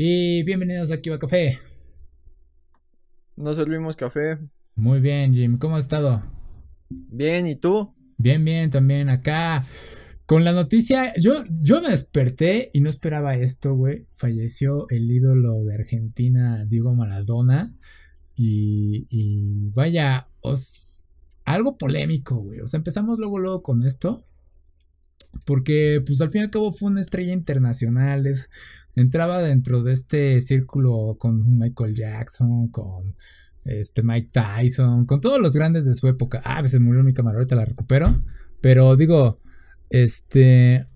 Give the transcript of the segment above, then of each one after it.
Y bienvenidos aquí a Café. Nos servimos café. Muy bien, Jim. ¿Cómo has estado? Bien, ¿y tú? Bien, bien, también acá. Con la noticia, yo, yo me desperté y no esperaba esto, güey. Falleció el ídolo de Argentina, Diego Maradona. Y, y vaya, os, algo polémico, güey. O sea, empezamos luego, luego con esto. Porque, pues al fin y al cabo fue una estrella internacional. Es, entraba dentro de este círculo con Michael Jackson, con este Mike Tyson, con todos los grandes de su época. Ah, se murió mi cámara, ahorita la recupero. Pero digo, este.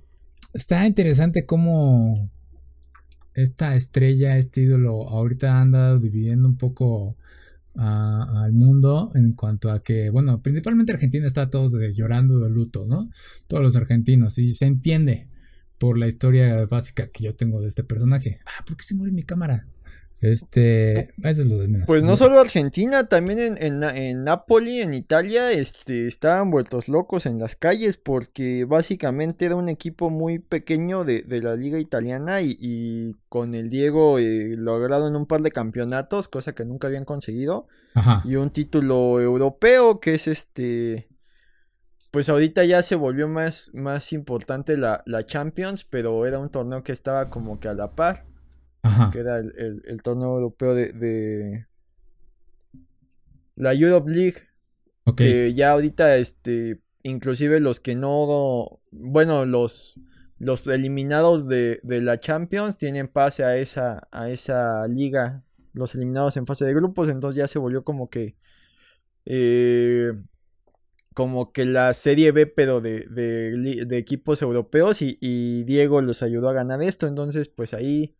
Está interesante cómo esta estrella, este ídolo, ahorita anda dividiendo un poco al mundo en cuanto a que, bueno, principalmente Argentina está todos llorando de luto, ¿no? Todos los argentinos, y se entiende por la historia básica que yo tengo de este personaje. Ah, ¿por qué se muere mi cámara? Este, eso es lo de menos. Pues no solo Argentina, también en, en, en Napoli, en Italia, este, estaban vueltos locos en las calles porque básicamente era un equipo muy pequeño de, la liga italiana y, con el Diego eh, lograron un par de campeonatos, cosa que nunca habían conseguido, y un título europeo que es este, pues ahorita ya se volvió más, más importante la, la Champions, pero era un torneo que estaba como que a la par que era el, torneo europeo de, la Europe League. Que ya ahorita, este, inclusive los que no, bueno, los, los eliminados de, la Champions tienen pase a esa, a esa liga, los eliminados en fase de grupos, entonces ya se volvió como que... Eh, como que la serie B, pero de, de, equipos europeos y, Diego los ayudó a ganar esto. Entonces, pues ahí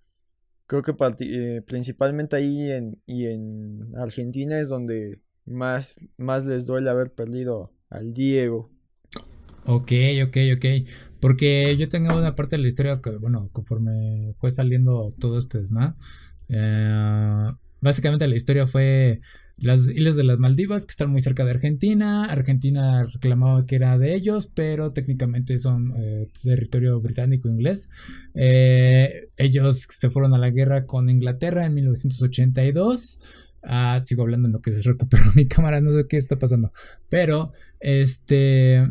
creo que eh, principalmente ahí en, y en Argentina es donde más, más les duele haber perdido al Diego. Ok, ok, ok. Porque yo tengo una parte de la historia que, bueno, conforme fue saliendo todo este desma, eh, básicamente la historia fue las islas de las Maldivas, que están muy cerca de Argentina. Argentina reclamaba que era de ellos, pero técnicamente son eh, territorio británico-inglés. Eh, ellos se fueron a la guerra con Inglaterra en 1982. Ah, sigo hablando en lo que se recuperó mi cámara, no sé qué está pasando. Pero, este.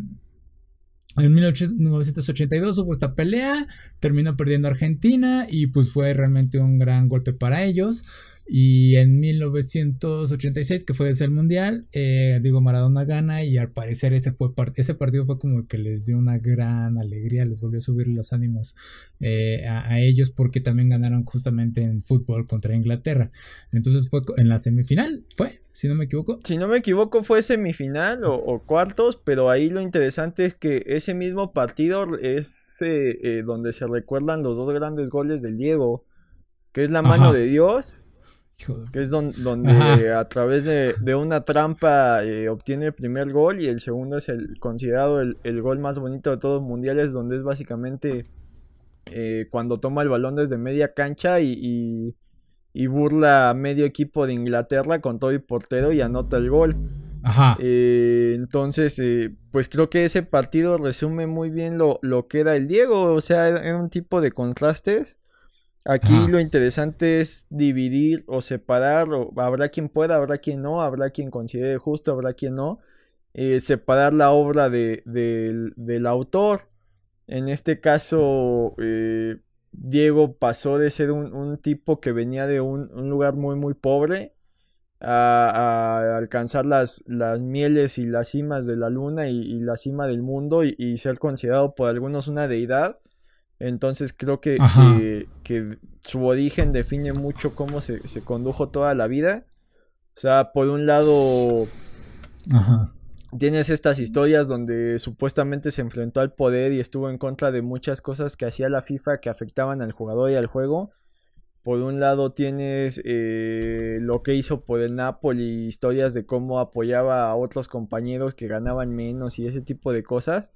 En 1982 hubo esta pelea, terminó perdiendo Argentina y pues fue realmente un gran golpe para ellos. Y en 1986, que fue ese el mundial, eh, Diego Maradona gana y al parecer ese, fue ese partido fue como que les dio una gran alegría, les volvió a subir los ánimos eh, a, ellos porque también ganaron justamente en fútbol contra Inglaterra. Entonces fue en la semifinal, fue, si no me equivoco. Si no me equivoco fue semifinal o, cuartos, pero ahí lo interesante es que ese mismo partido es eh, donde se recuerdan los dos grandes goles del Diego, que es la mano de Dios que es donde a través de, una trampa eh, obtiene el primer gol y el segundo es el considerado el, gol más bonito de todos los mundiales, donde es básicamente eh, cuando toma el balón desde media cancha y, burla a medio equipo de Inglaterra con todo y portero y anota el gol. Ajá. Eh, entonces, pues creo que ese partido resume muy bien lo, lo que era el Diego, o sea, era un tipo de contrastes Aquí lo interesante es dividir o separar, o habrá quien pueda, habrá quien no, habrá quien considere justo, habrá quien no, eh, separar la obra de, del autor. En este caso, eh, Diego pasó de ser un, tipo que venía de un, lugar muy, muy pobre a, alcanzar las, las, mieles y las cimas de la luna y, la cima del mundo y ser considerado por algunos una deidad. Entonces creo que, que, su origen define mucho cómo se, condujo toda la vida. O sea, por un lado, tienes estas historias donde supuestamente se enfrentó al poder y estuvo en contra de muchas cosas que hacía la FIFA que afectaban al jugador y al juego. Por un lado tienes eh, lo que hizo por el Napoli, historias de cómo apoyaba a otros compañeros que ganaban menos y ese tipo de cosas.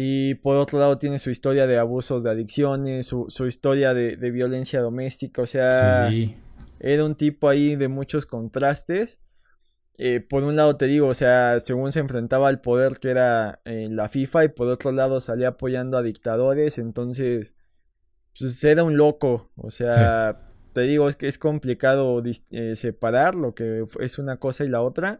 Y por otro lado tiene su historia de abusos de adicciones, su, historia de, violencia doméstica, o sea, era un tipo ahí de muchos contrastes. Eh, por un lado te digo, o sea, según se enfrentaba al poder que era en la FIFA y por otro lado salía apoyando a dictadores, entonces pues era un loco, o sea, te digo, es que es complicado eh, separar lo que es una cosa y la otra,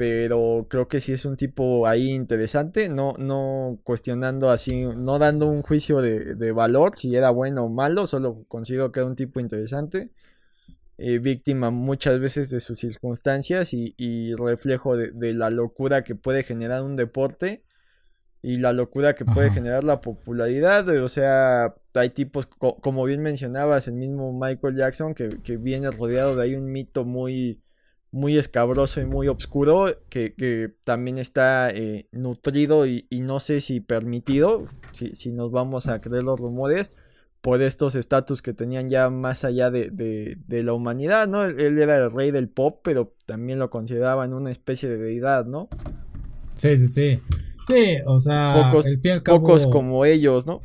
pero creo que sí es un tipo ahí interesante, no, no cuestionando así, no dando un juicio de, valor si era bueno o malo, solo considero que era un tipo interesante. Eh, víctima muchas veces de sus circunstancias y, reflejo de, la locura que puede generar un deporte y la locura que puede generar la popularidad. O sea, hay tipos, como bien mencionabas, el mismo Michael Jackson, que, viene rodeado de ahí un mito muy, muy escabroso y muy oscuro, que, también está eh, nutrido y, no sé si permitido, si, si, nos vamos a creer los rumores, por estos estatus que tenían ya más allá de, de, la humanidad, ¿no? Él, él, era el rey del pop, pero también lo consideraban una especie de deidad, ¿no? Sí, sí, sí. Sí, o sea, pocos, como ellos, ¿no?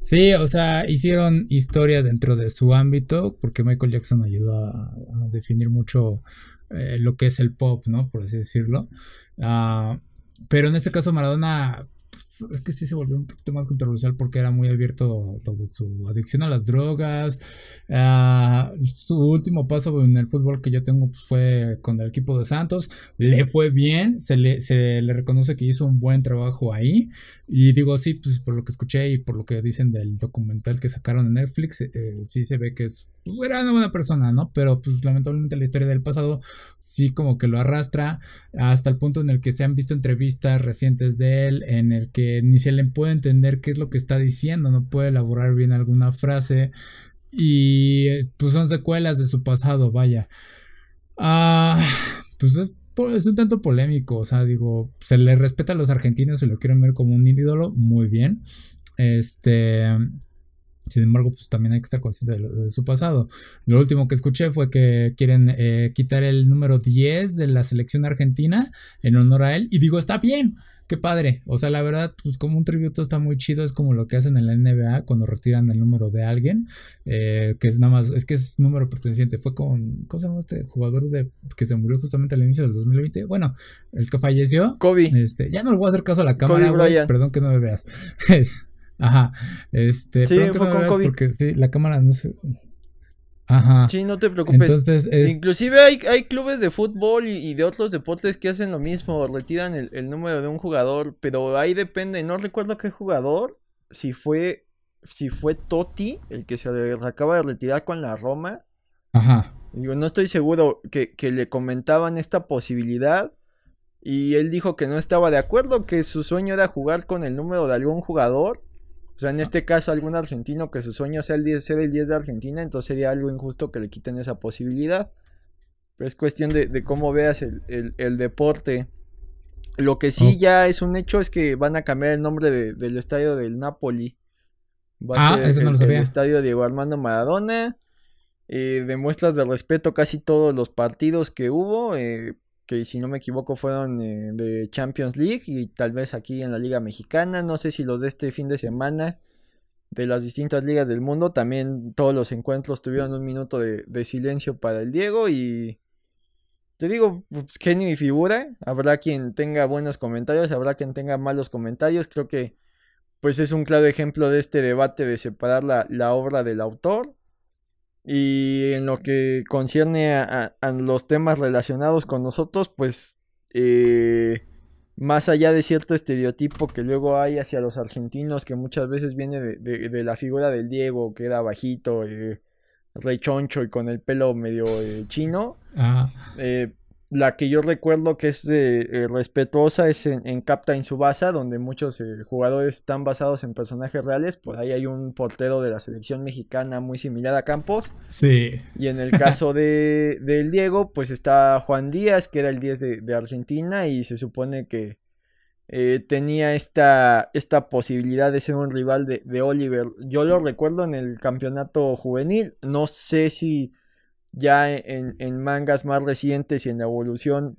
Sí, o sea, hicieron historia dentro de su ámbito, porque Michael Jackson ayudó a, definir mucho eh, lo que es el pop, ¿no? Por así decirlo. Ah, pero en este caso Maradona es que sí se volvió un poquito más controversial porque era muy abierto lo de su adicción a las drogas. Ah, su último paso en el fútbol que yo tengo pues, fue con el equipo de Santos. Le fue bien, se le, se le reconoce que hizo un buen trabajo ahí. Y digo, sí, pues por lo que escuché y por lo que dicen del documental que sacaron en Netflix, eh, sí se ve que es pues era una buena persona, ¿no? Pero pues lamentablemente la historia del pasado sí como que lo arrastra hasta el punto en el que se han visto entrevistas recientes de él en el que ni se le puede entender qué es lo que está diciendo, no puede elaborar bien alguna frase y pues son secuelas de su pasado, vaya. Ah, pues es, un tanto polémico, o sea, digo, se le respeta a los argentinos, se lo quieren ver como un ídolo, muy bien. Este, sin embargo, pues también hay que estar consciente de, su pasado. Lo último que escuché fue que quieren eh, quitar el número 10 de la selección argentina en honor a él. Y digo, está bien, qué padre. O sea, la verdad, pues como un tributo está muy chido. Es como lo que hacen en la NBA cuando retiran el número de alguien. Eh, que es nada más, es que es número perteneciente. Fue con, ¿cómo se llama este jugador de que se murió justamente al inicio del 2020? Bueno, el que falleció. Kobe. Este, ya no le voy a hacer caso a la cámara, güey. Perdón que no me veas. Ajá. Este, sí, fue con COVID. Porque sí, la cámara no se. Ajá. Sí, no te preocupes. Entonces, Inclusive hay, hay clubes de fútbol y, de otros deportes que hacen lo mismo, retiran el, número de un jugador, pero ahí depende, no recuerdo qué jugador, si fue si fue Totti el que se acaba de retirar con la Roma. Ajá. Digo, no estoy seguro que, que le comentaban esta posibilidad y él dijo que no estaba de acuerdo, que su sueño era jugar con el número de algún jugador o sea, en este caso, algún argentino que su sueño sea el 10, ser el 10 de Argentina, entonces sería algo injusto que le quiten esa posibilidad. Pero es cuestión de, cómo veas el, deporte. Lo que sí ya es un hecho es que van a cambiar el nombre del estadio del Napoli. Va a ah, ser eso no lo sabía. El estadio Diego Armando Maradona. Eh, demuestras de respeto casi todos los partidos que hubo. Eh, que si no me equivoco fueron eh, de Champions League y tal vez aquí en la Liga Mexicana, no sé si los de este fin de semana de las distintas ligas del mundo, también todos los encuentros tuvieron un minuto de, silencio para el Diego y te digo, pues, genio y figura, habrá quien tenga buenos comentarios, habrá quien tenga malos comentarios, creo que pues es un claro ejemplo de este debate de separar la, la obra del autor y en lo que concierne a, los temas relacionados con nosotros, pues eh, más allá de cierto estereotipo que luego hay hacia los argentinos, que muchas veces viene de, la figura del Diego, que era bajito, eh, rey choncho y con el pelo medio eh, chino, la que yo recuerdo que es eh, respetuosa es en, Captain Subasa, donde muchos eh, jugadores están basados en personajes reales. Por ahí hay un portero de la selección mexicana muy similar a Campos. Sí. Y en el caso de, del Diego, pues está Juan Díaz, que era el 10 de, Argentina, y se supone que eh, tenía esta, esta posibilidad de ser un rival de, de Oliver. Yo lo recuerdo en el campeonato juvenil. No sé si ya en, mangas más recientes y en la evolución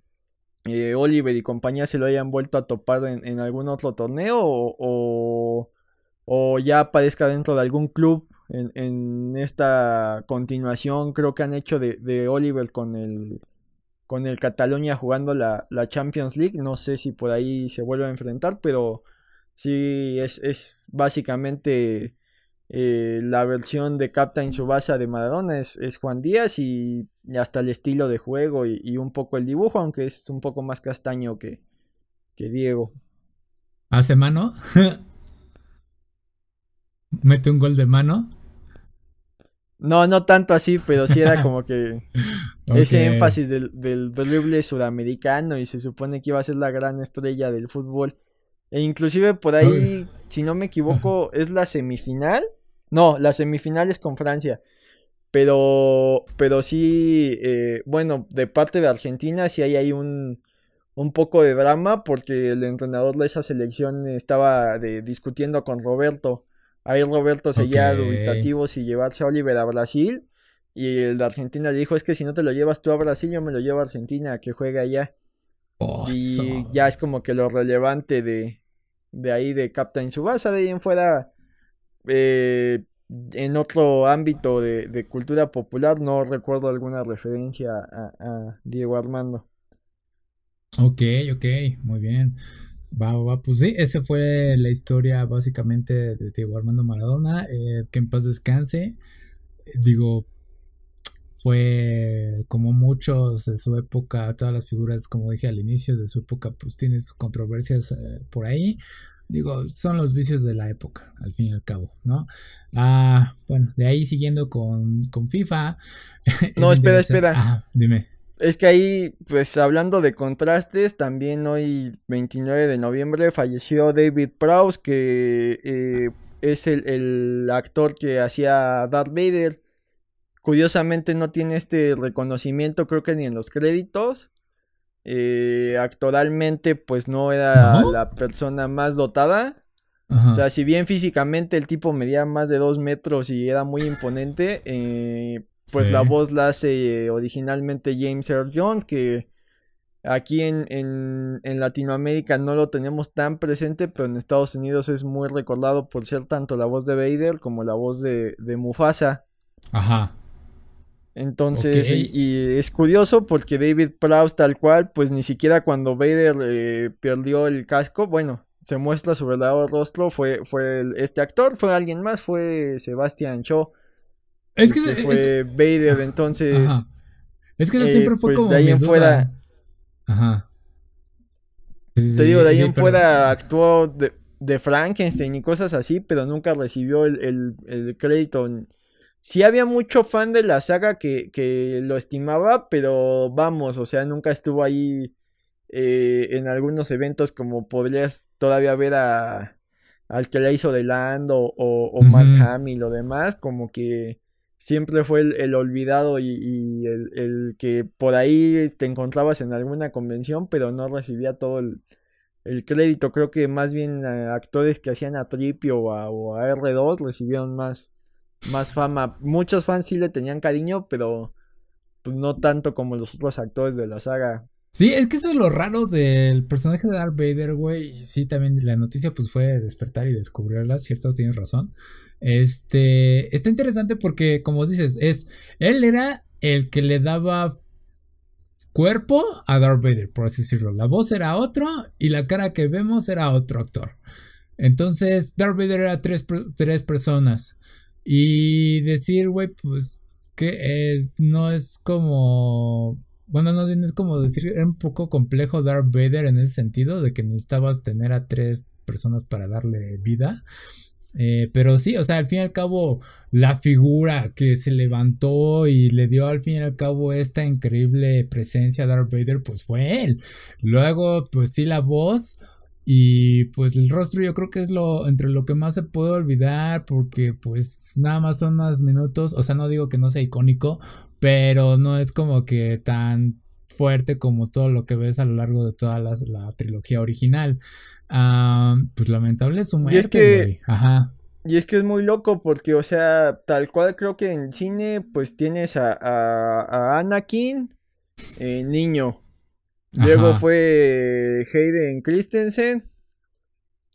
eh, Oliver y compañía se lo hayan vuelto a topar en, algún otro torneo o, o, ya aparezca dentro de algún club en, esta continuación creo que han hecho de, Oliver con el con el Cataluña jugando la, la, Champions League no sé si por ahí se vuelve a enfrentar pero sí es, es básicamente eh, la versión de Captain Subasa de Maradona es, Juan Díaz y, hasta el estilo de juego y, un poco el dibujo, aunque es un poco más castaño que, que Diego. ¿Hace mano? ¿Mete un gol de mano? No, no tanto así, pero sí era como que ese énfasis del, del drible sudamericano y se supone que iba a ser la gran estrella del fútbol. E inclusive por ahí, si no me equivoco, es la semifinal. No, la semifinal es con Francia. Pero, pero sí, eh, bueno, de parte de Argentina sí hay ahí un, un poco de drama porque el entrenador de esa selección estaba discutiendo con Roberto Ahí Roberto seguía okay. dubitativo si llevarse a Oliver a Brasil. Y el de Argentina le dijo, es que si no te lo llevas tú a Brasil, yo me lo llevo a Argentina, que juegue allá. Y ya es como que lo relevante de, de ahí de Captain Subasa, de ahí en fuera, eh, en otro ámbito de, cultura popular, no recuerdo alguna referencia a, a Diego Armando. Ok, ok, muy bien. Va, va, pues sí, esa fue la historia básicamente de Diego Armando Maradona. Eh, que en paz descanse. Digo, fue como muchos de su época, todas las figuras, como dije al inicio de su época, pues tiene sus controversias eh, por ahí. Digo, son los vicios de la época, al fin y al cabo, ¿no? Ah, bueno, de ahí siguiendo con, con FIFA. No, espera, espera. Ah, dime. Es que ahí, pues hablando de contrastes, también hoy, 29 de noviembre, falleció David Prowse, que eh, es el, actor que hacía Darth Vader. Curiosamente no tiene este reconocimiento, creo que ni en los créditos. Eh, actoralmente, pues no era la persona más dotada. O sea, si bien físicamente el tipo medía más de dos metros y era muy imponente, eh, pues la voz la hace originalmente James Earl Jones, que aquí en, en, Latinoamérica no lo tenemos tan presente, pero en Estados Unidos es muy recordado por ser tanto la voz de Vader como la voz de, de Mufasa. Ajá. Entonces, y, es curioso porque David Prowse tal cual, pues ni siquiera cuando Vader eh, perdió el casco, bueno, se muestra su verdadero rostro, fue, fue este actor, fue alguien más, fue Sebastian Shaw. Es que, fue Vader, entonces. Es que eso siempre fue pues, como. De ahí en fuera. Ajá. Te digo, de ahí en fuera actuó de, de, Frankenstein y cosas así, pero nunca recibió el, el, crédito. Sí había mucho fan de la saga que, que, lo estimaba, pero vamos, o sea, nunca estuvo ahí eh, en algunos eventos como podrías todavía ver a al que la hizo de Land o, o, Mark Hamill o demás, como que siempre fue el, olvidado y, el, que por ahí te encontrabas en alguna convención, pero no recibía todo el, crédito. Creo que más bien eh, actores que hacían a Tripio o a, R2 recibieron más, más fama. Muchos fans sí le tenían cariño, pero pues no tanto como los otros actores de la saga. Sí, es que eso es lo raro del personaje de Darth Vader, güey. Sí, también la noticia pues fue despertar y descubrirla, cierto, tienes razón. Este, está interesante porque, como dices, es, él era el que le daba cuerpo a Darth Vader, por así decirlo. La voz era otro y la cara que vemos era otro actor. Entonces, Darth Vader era tres, tres personas. Y decir, güey, pues que no es como bueno, no es como decir, era un poco complejo Darth Vader en ese sentido, de que necesitabas tener a tres personas para darle vida. Eh, pero sí, o sea, al fin y al cabo, la figura que se levantó y le dio al fin y al cabo esta increíble presencia a Darth Vader, pues fue él. Luego, pues sí, la voz. Y pues el rostro yo creo que es lo entre lo que más se puede olvidar porque pues nada más son más minutos, o sea, no digo que no sea icónico, pero no es como que tan fuerte como todo lo que ves a lo largo de toda la, trilogía original. pues lamentable su muerte, y es que, Ajá. Y es que es muy loco porque, o sea, tal cual creo que en cine, pues tienes a, a, Anakin, eh, niño. Luego fue Hayden Christensen.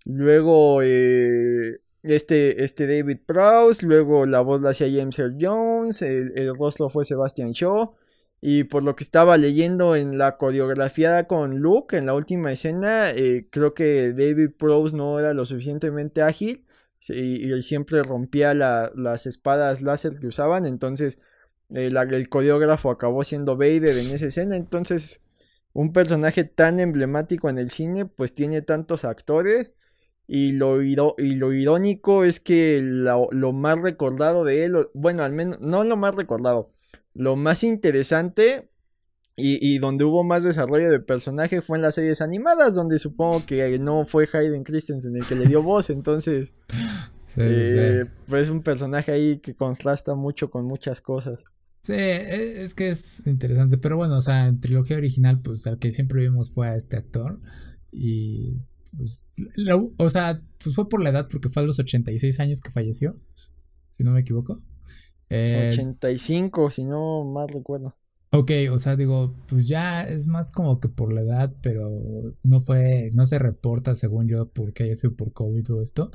Luego eh, este, este David Prowse, luego la voz la hacía James Earl Jones, el, rostro fue Sebastian Shaw. Y por lo que estaba leyendo en la coreografía con Luke, en la última escena, eh, creo que David Prowse no era lo suficientemente ágil y, siempre rompía las espadas láser que usaban, entonces el coreógrafo acabó siendo Vader en esa escena, entonces un personaje tan emblemático en el cine pues tiene tantos actores y lo, y lo irónico es que lo, más recordado de él, bueno, al menos, no lo más recordado, lo más interesante y, donde hubo más desarrollo de personaje fue en las series animadas, donde supongo que no fue Hayden Christensen el que le dio voz, entonces... Eh, pues es un personaje ahí que contrasta mucho con muchas cosas. Sí, e, es que es interesante, pero bueno, o sea, en trilogía original, pues al que siempre vimos fue a este actor y pues, o sea, pues fue por la edad, porque fue a los 86 años que falleció, si no me equivoco. 85, eh, si no mal recuerdo. Ok, o sea, digo, pues ya es más como que por la edad, pero no fue, no se reporta según yo porque haya sido por COVID o esto.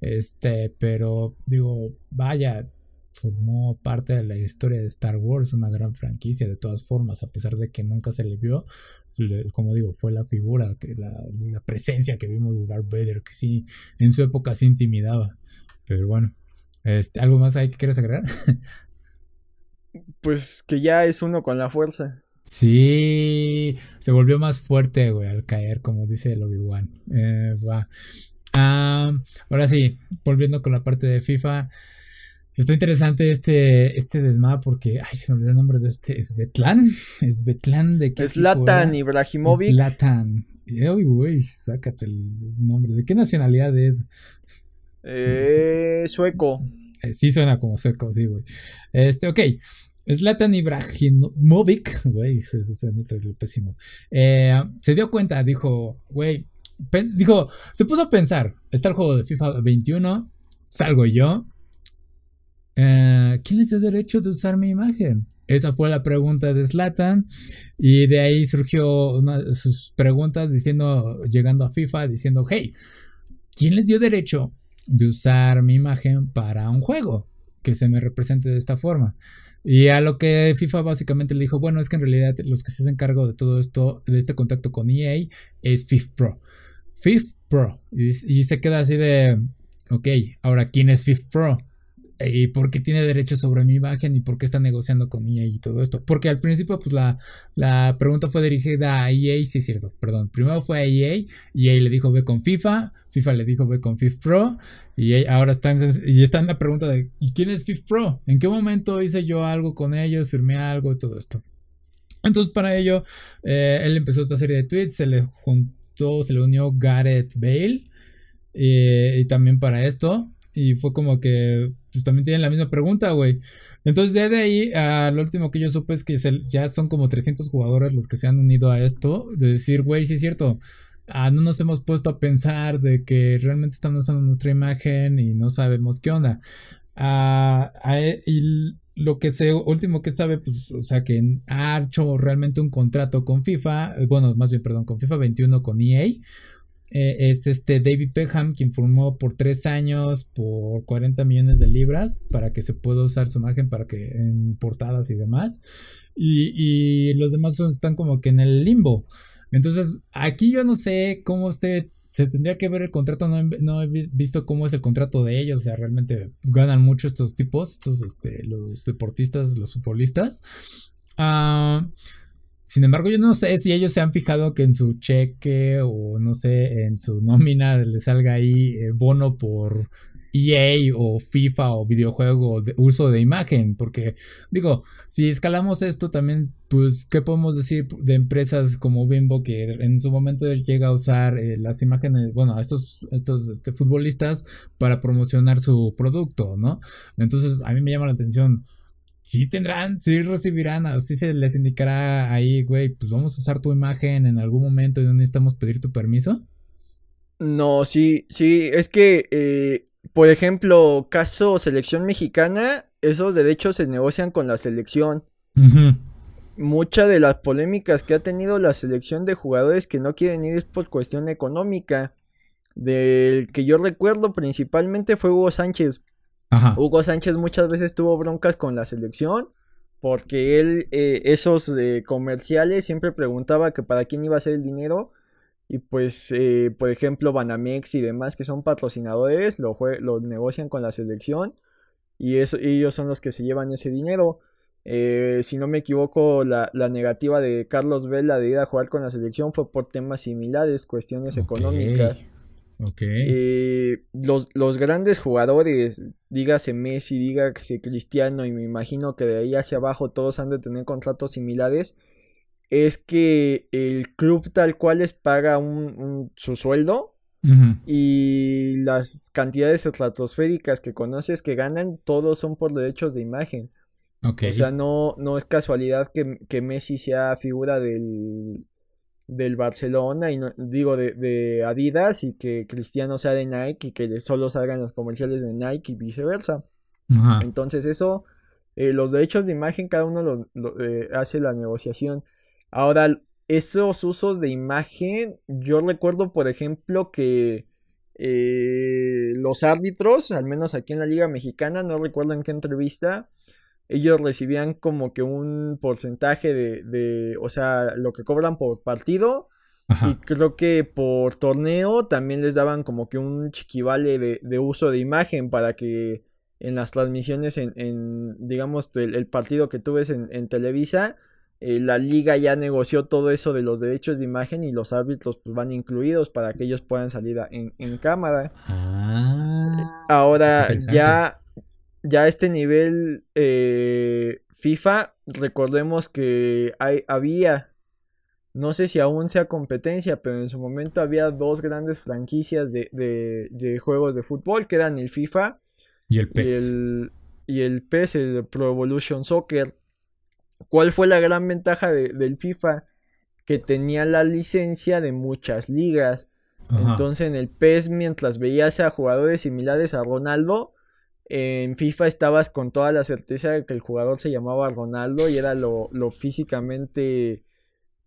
Este, pero digo, vaya, formó parte de la historia de Star Wars, una gran franquicia de todas formas, a pesar de que nunca se le vio, como digo, fue la figura, que la, presencia que vimos de Darth Vader, que sí, en su época sí intimidaba. Pero bueno, este, ¿algo más ahí que quieres agregar? pues que ya es uno con la fuerza. Sí, se volvió más fuerte, güey, al caer, como dice el Obi-Wan. Eh, va. Ah, ahora sí, volviendo con la parte de FIFA. Está interesante este, este porque, ay, se me olvidó el nombre de este, ¿es Betlan? ¿Es Betlan de qué Zlatan Ibrahimovic. Zlatan. Uy, uy, sácate el nombre. ¿De qué nacionalidad es? Eh, sueco. Eh, sí suena como sueco, sí, güey. Este, ok. Zlatan Ibrahimovic, güey, se, se, pésimo. Eh, se dio cuenta, dijo, güey, dijo, se puso a pensar, está el juego de FIFA 21, salgo yo, eh, ¿quién les dio derecho de usar mi imagen? Esa fue la pregunta de Slatan y de ahí surgió una de sus preguntas diciendo, llegando a FIFA, diciendo, hey, ¿quién les dio derecho de usar mi imagen para un juego que se me represente de esta forma? Y a lo que FIFA básicamente le dijo, bueno, es que en realidad los que se hacen cargo de todo esto, de este contacto con EA, es FIFA Pro. FIFA Pro. Y, se queda así de, ok, ahora, ¿quién es FIFA Pro? Y por qué tiene derecho sobre mi imagen y por qué está negociando con EA y todo esto. Porque al principio, pues la, la pregunta fue dirigida a EA, sí es cierto, perdón. Primero fue a EA, EA le dijo ve con FIFA, FIFA le dijo ve con FIFA Pro, y ahora están, y está en la pregunta de ¿y quién es FIFA Pro? ¿En qué momento hice yo algo con ellos, firmé algo y todo esto? Entonces para ello, eh, él empezó esta serie de tweets, se le juntó, se le unió Gareth Bale, eh, y también para esto, y fue como que pues también tienen la misma pregunta, güey. Entonces, de ahí, a lo último que yo supe es que ya son como 300 jugadores los que se han unido a esto. De decir, güey, sí es cierto. Ah, no nos hemos puesto a pensar de que realmente estamos usando nuestra imagen y no sabemos qué onda. Ah, y lo que sé, último que sabe, pues, o sea, que ha hecho realmente un contrato con FIFA, eh, bueno, más bien, perdón, con FIFA 21 con EA eh, es este David Peckham quien formó por tres años por 40 millones de libras para que se pueda usar su imagen para que en portadas y demás. Y, los demás están como que en el limbo. Entonces, aquí yo no sé cómo usted se tendría que ver el contrato. No he, visto cómo es el contrato de ellos. O sea, realmente ganan mucho estos tipos, estos, este, los deportistas, los futbolistas. Ah. Sin embargo, yo no sé si ellos se han fijado que en su cheque o no sé, en su nómina le salga ahí eh, bono por EA o FIFA o videojuego de uso de imagen. Porque digo, si escalamos esto también, pues, ¿qué podemos decir de empresas como Bimbo que en su momento llega a usar eh, las imágenes, bueno, estos, estos este, futbolistas para promocionar su producto, ¿no? Entonces, a mí me llama la atención sí tendrán, sí recibirán, así se les indicará ahí, güey, pues vamos a usar tu imagen en algún momento y no necesitamos pedir tu permiso. No, sí, sí, es que, eh, por ejemplo, caso selección mexicana, esos derechos se negocian con la selección. Muchas de las polémicas que ha tenido la selección de jugadores que no quieren ir es por cuestión económica. Del que yo recuerdo principalmente fue Hugo Sánchez. Hugo Sánchez muchas veces tuvo broncas con la selección porque él eh, esos eh, comerciales siempre preguntaba que para quién iba a ser el dinero y pues, eh, por ejemplo, Banamex y demás que son patrocinadores, lo, lo negocian con la selección y eso, ellos son los que se llevan ese dinero. Eh, si no me equivoco, la, negativa de Carlos Vela de ir a jugar con la selección fue por temas similares, cuestiones económicas. Ok. Eh, los, los, grandes jugadores, dígase Messi, dígase Cristiano, y me imagino que de ahí hacia abajo todos han de tener contratos similares, es que el club tal cual les paga un, su sueldo y las cantidades estratosféricas que conoces que ganan, todos son por derechos de imagen. O sea, no, no es casualidad que, Messi sea figura del, del Barcelona y no, digo de, Adidas y que Cristiano sea de Nike y que solo salgan los comerciales de Nike y viceversa. Entonces eso, eh, los derechos de imagen cada uno lo, eh, hace la negociación. Ahora, esos usos de imagen, yo recuerdo por ejemplo que eh, los árbitros, al menos aquí en la Liga Mexicana, no recuerdo en qué entrevista, ellos recibían como que un porcentaje de, de o sea, lo que cobran por partido. Y creo que por torneo también les daban como que un chiquivale de, de uso de imagen para que en las transmisiones, en, en digamos, el, partido que tú ves en, en Televisa, eh, la liga ya negoció todo eso de los derechos de imagen y los árbitros pues, van incluidos para que ellos puedan salir en, en cámara. Ah, Ahora ya ya este nivel eh, FIFA, recordemos que hay, había, no sé si aún sea competencia, pero en su momento había dos grandes franquicias de, de, juegos de fútbol, que eran el FIFA y el PES. Y el, y el PES, el Pro Evolution Soccer. ¿Cuál fue la gran ventaja del FIFA? Que tenía la licencia de muchas ligas. Entonces en el PES, mientras veías a jugadores similares a Ronaldo, en FIFA estabas con toda la certeza de que el jugador se llamaba Ronaldo y era lo, físicamente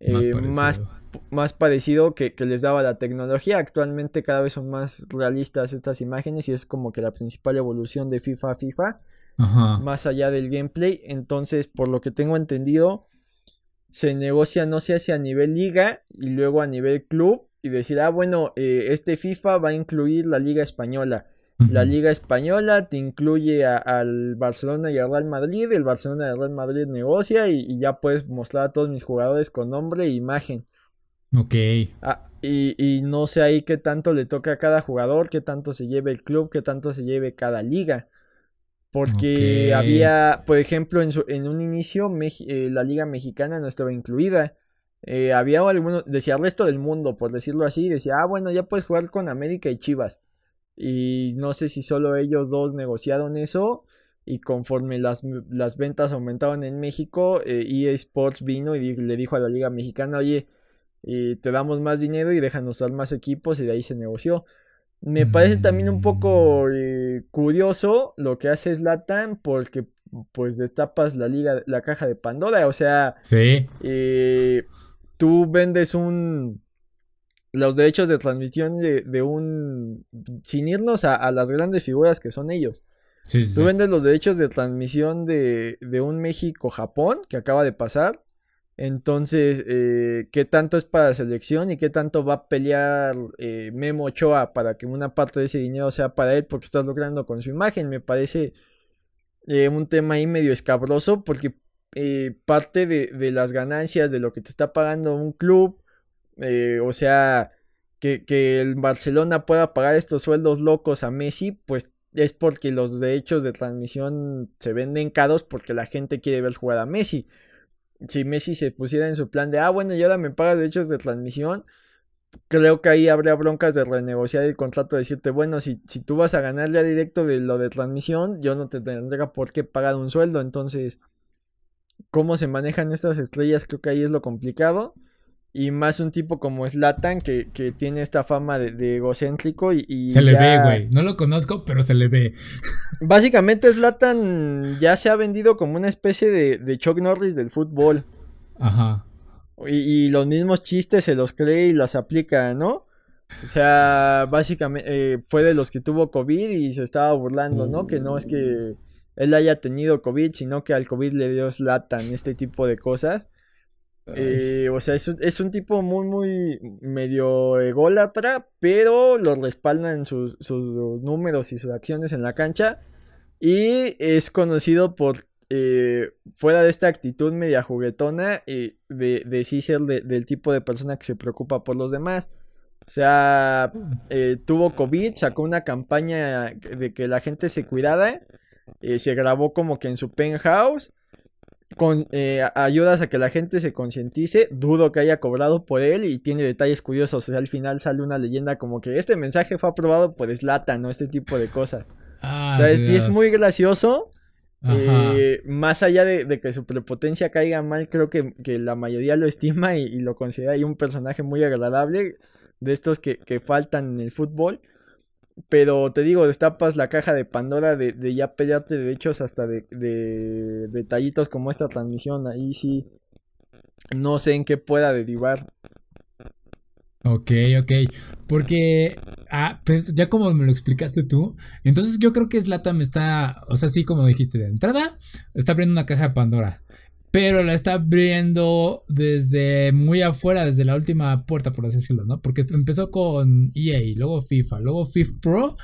eh, más, más, parecido que, les daba la tecnología. Actualmente cada vez son más realistas estas imágenes y es como que la principal evolución de FIFA a FIFA. Más allá del gameplay. Entonces, por lo que tengo entendido, se negocia no sé si a nivel liga y luego a nivel club y decir, ah, bueno, eh, este FIFA va a incluir la liga española la Liga Española te incluye al Barcelona y al Real Madrid. El Barcelona y el Real Madrid negocia y, ya puedes mostrar a todos mis jugadores con nombre e imagen. Ok. Ah, y, no sé ahí qué tanto le toca a cada jugador, qué tanto se lleve el club, qué tanto se lleve cada liga. Porque había, por ejemplo, en, en un inicio eh, la liga mexicana no estaba incluida. Eh, había algunos, decía el resto del mundo, por decirlo así, decía, ah, bueno, ya puedes jugar con América y Chivas. Y no sé si solo ellos dos negociaron eso. Y conforme las, las ventas aumentaban en México, eh, EA Sports vino y le dijo a la Liga Mexicana, oye, eh, te damos más dinero y déjanos dar más equipos y de ahí se negoció. Me parece también un poco eh, curioso lo que hace Slatan porque pues destapas la liga, la caja de Pandora, o sea, sí. tú vendes un los derechos de transmisión de, un... sin irnos a, las grandes figuras que son ellos. Sí, Tú vendes los derechos de transmisión de, de un México-Japón que acaba de pasar. Entonces, eh, ¿qué tanto es para la selección y qué tanto va a pelear eh, Memo Ochoa para que una parte de ese dinero sea para él porque estás logrando con su imagen? Me parece eh, un tema ahí medio escabroso porque parte de, de, las ganancias de lo que te está pagando un club eh, o sea, que, el Barcelona pueda pagar estos sueldos locos a Messi, pues es porque los derechos de transmisión se venden caros porque la gente quiere ver jugar a Messi. Si Messi se pusiera en su plan de, ah, bueno, y ahora me paga derechos de transmisión, creo que ahí habría broncas de renegociar el contrato, de decirte, bueno, si, si tú vas a ganar ya directo de lo de transmisión, yo no te tendría por qué pagar un sueldo. Entonces, cómo se manejan estas estrellas, creo que ahí es lo complicado. Y más un tipo como Slatan que, que tiene esta fama de, egocéntrico y, Se le ve, güey. No lo conozco, pero se le ve. Básicamente Slatan ya se ha vendido como una especie de, de Chuck Norris del fútbol. Ajá. Y, los mismos chistes se los cree y los aplica, ¿no? O sea, básicamente eh, fue de los que tuvo COVID y se estaba burlando, ¿no? Que no es que él haya tenido COVID, sino que al COVID le dio Slatan, este tipo de cosas. O sea, es un, es un, tipo muy, muy medio ególatra, pero lo respaldan sus, sus números y sus acciones en la cancha. Y es conocido por, eh, fuera de esta actitud media juguetona, eh, de, de sí ser del tipo de persona que se preocupa por los demás. O sea, eh, tuvo COVID, sacó una campaña de que la gente se cuidara. se grabó como que en su penthouse. Con ayudas a que la gente se concientice. Dudo que haya cobrado por él y tiene detalles curiosos. O sea, al final sale una leyenda como que este mensaje fue aprobado por Slatan, ¿no? Este tipo de cosas. Ah, o sea, sí es muy gracioso. Eh, más allá de, que su prepotencia caiga mal, creo que, la mayoría lo estima y, lo considera ahí un personaje muy agradable de estos que, faltan en el fútbol. Pero te digo, destapas la caja de Pandora de, ya pelearte derechos hasta de, de, detallitos como esta transmisión. Ahí sí, no sé en qué pueda derivar. Ok, ok. Porque, ah, pues ya como me lo explicaste tú, entonces yo creo que me está, o sea, sí, como dijiste de entrada, está abriendo una caja de Pandora. Pero la está abriendo desde muy afuera, desde la última puerta, por así decirlo, ¿no? Porque empezó con EA, luego FIFA, luego FIFA Pro,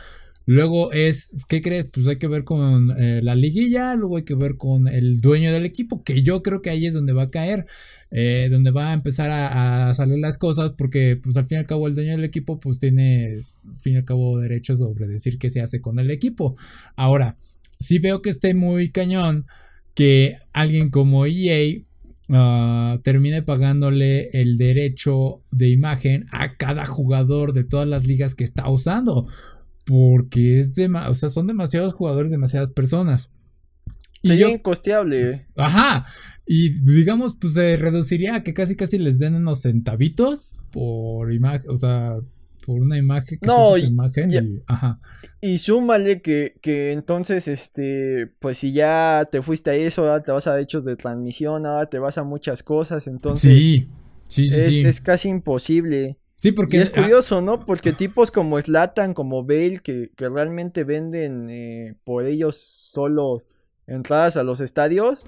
Luego es, ¿qué crees? Pues hay que ver con eh, la liguilla, luego hay que ver con el dueño del equipo, que yo creo que ahí es donde va a caer, eh, donde va a empezar a, salir las cosas, porque pues al fin y al cabo el dueño del equipo pues tiene, al fin y al cabo, derechos sobre decir qué se hace con el equipo. Ahora, si veo que esté muy cañón que alguien como EA ah, termine pagándole el derecho de imagen a cada jugador de todas las ligas que está usando porque es de, o sea, son demasiados jugadores, demasiadas personas. Sería incosteable. Ajá. Y digamos, pues se reduciría a que casi casi les den unos centavitos por imagen, o sea, por una imagen que no, su imagen y, ajá. Y súmale que, que entonces, este, pues si ya te fuiste a eso, ahora te vas a hechos de transmisión, ahora te vas a muchas cosas, entonces. Sí, sí, sí. sí. es casi imposible. Sí, porque... Y es curioso, ¿no? Porque tipos como Slatan, como Bale, que, que realmente venden eh, por ellos solo entradas a los estadios,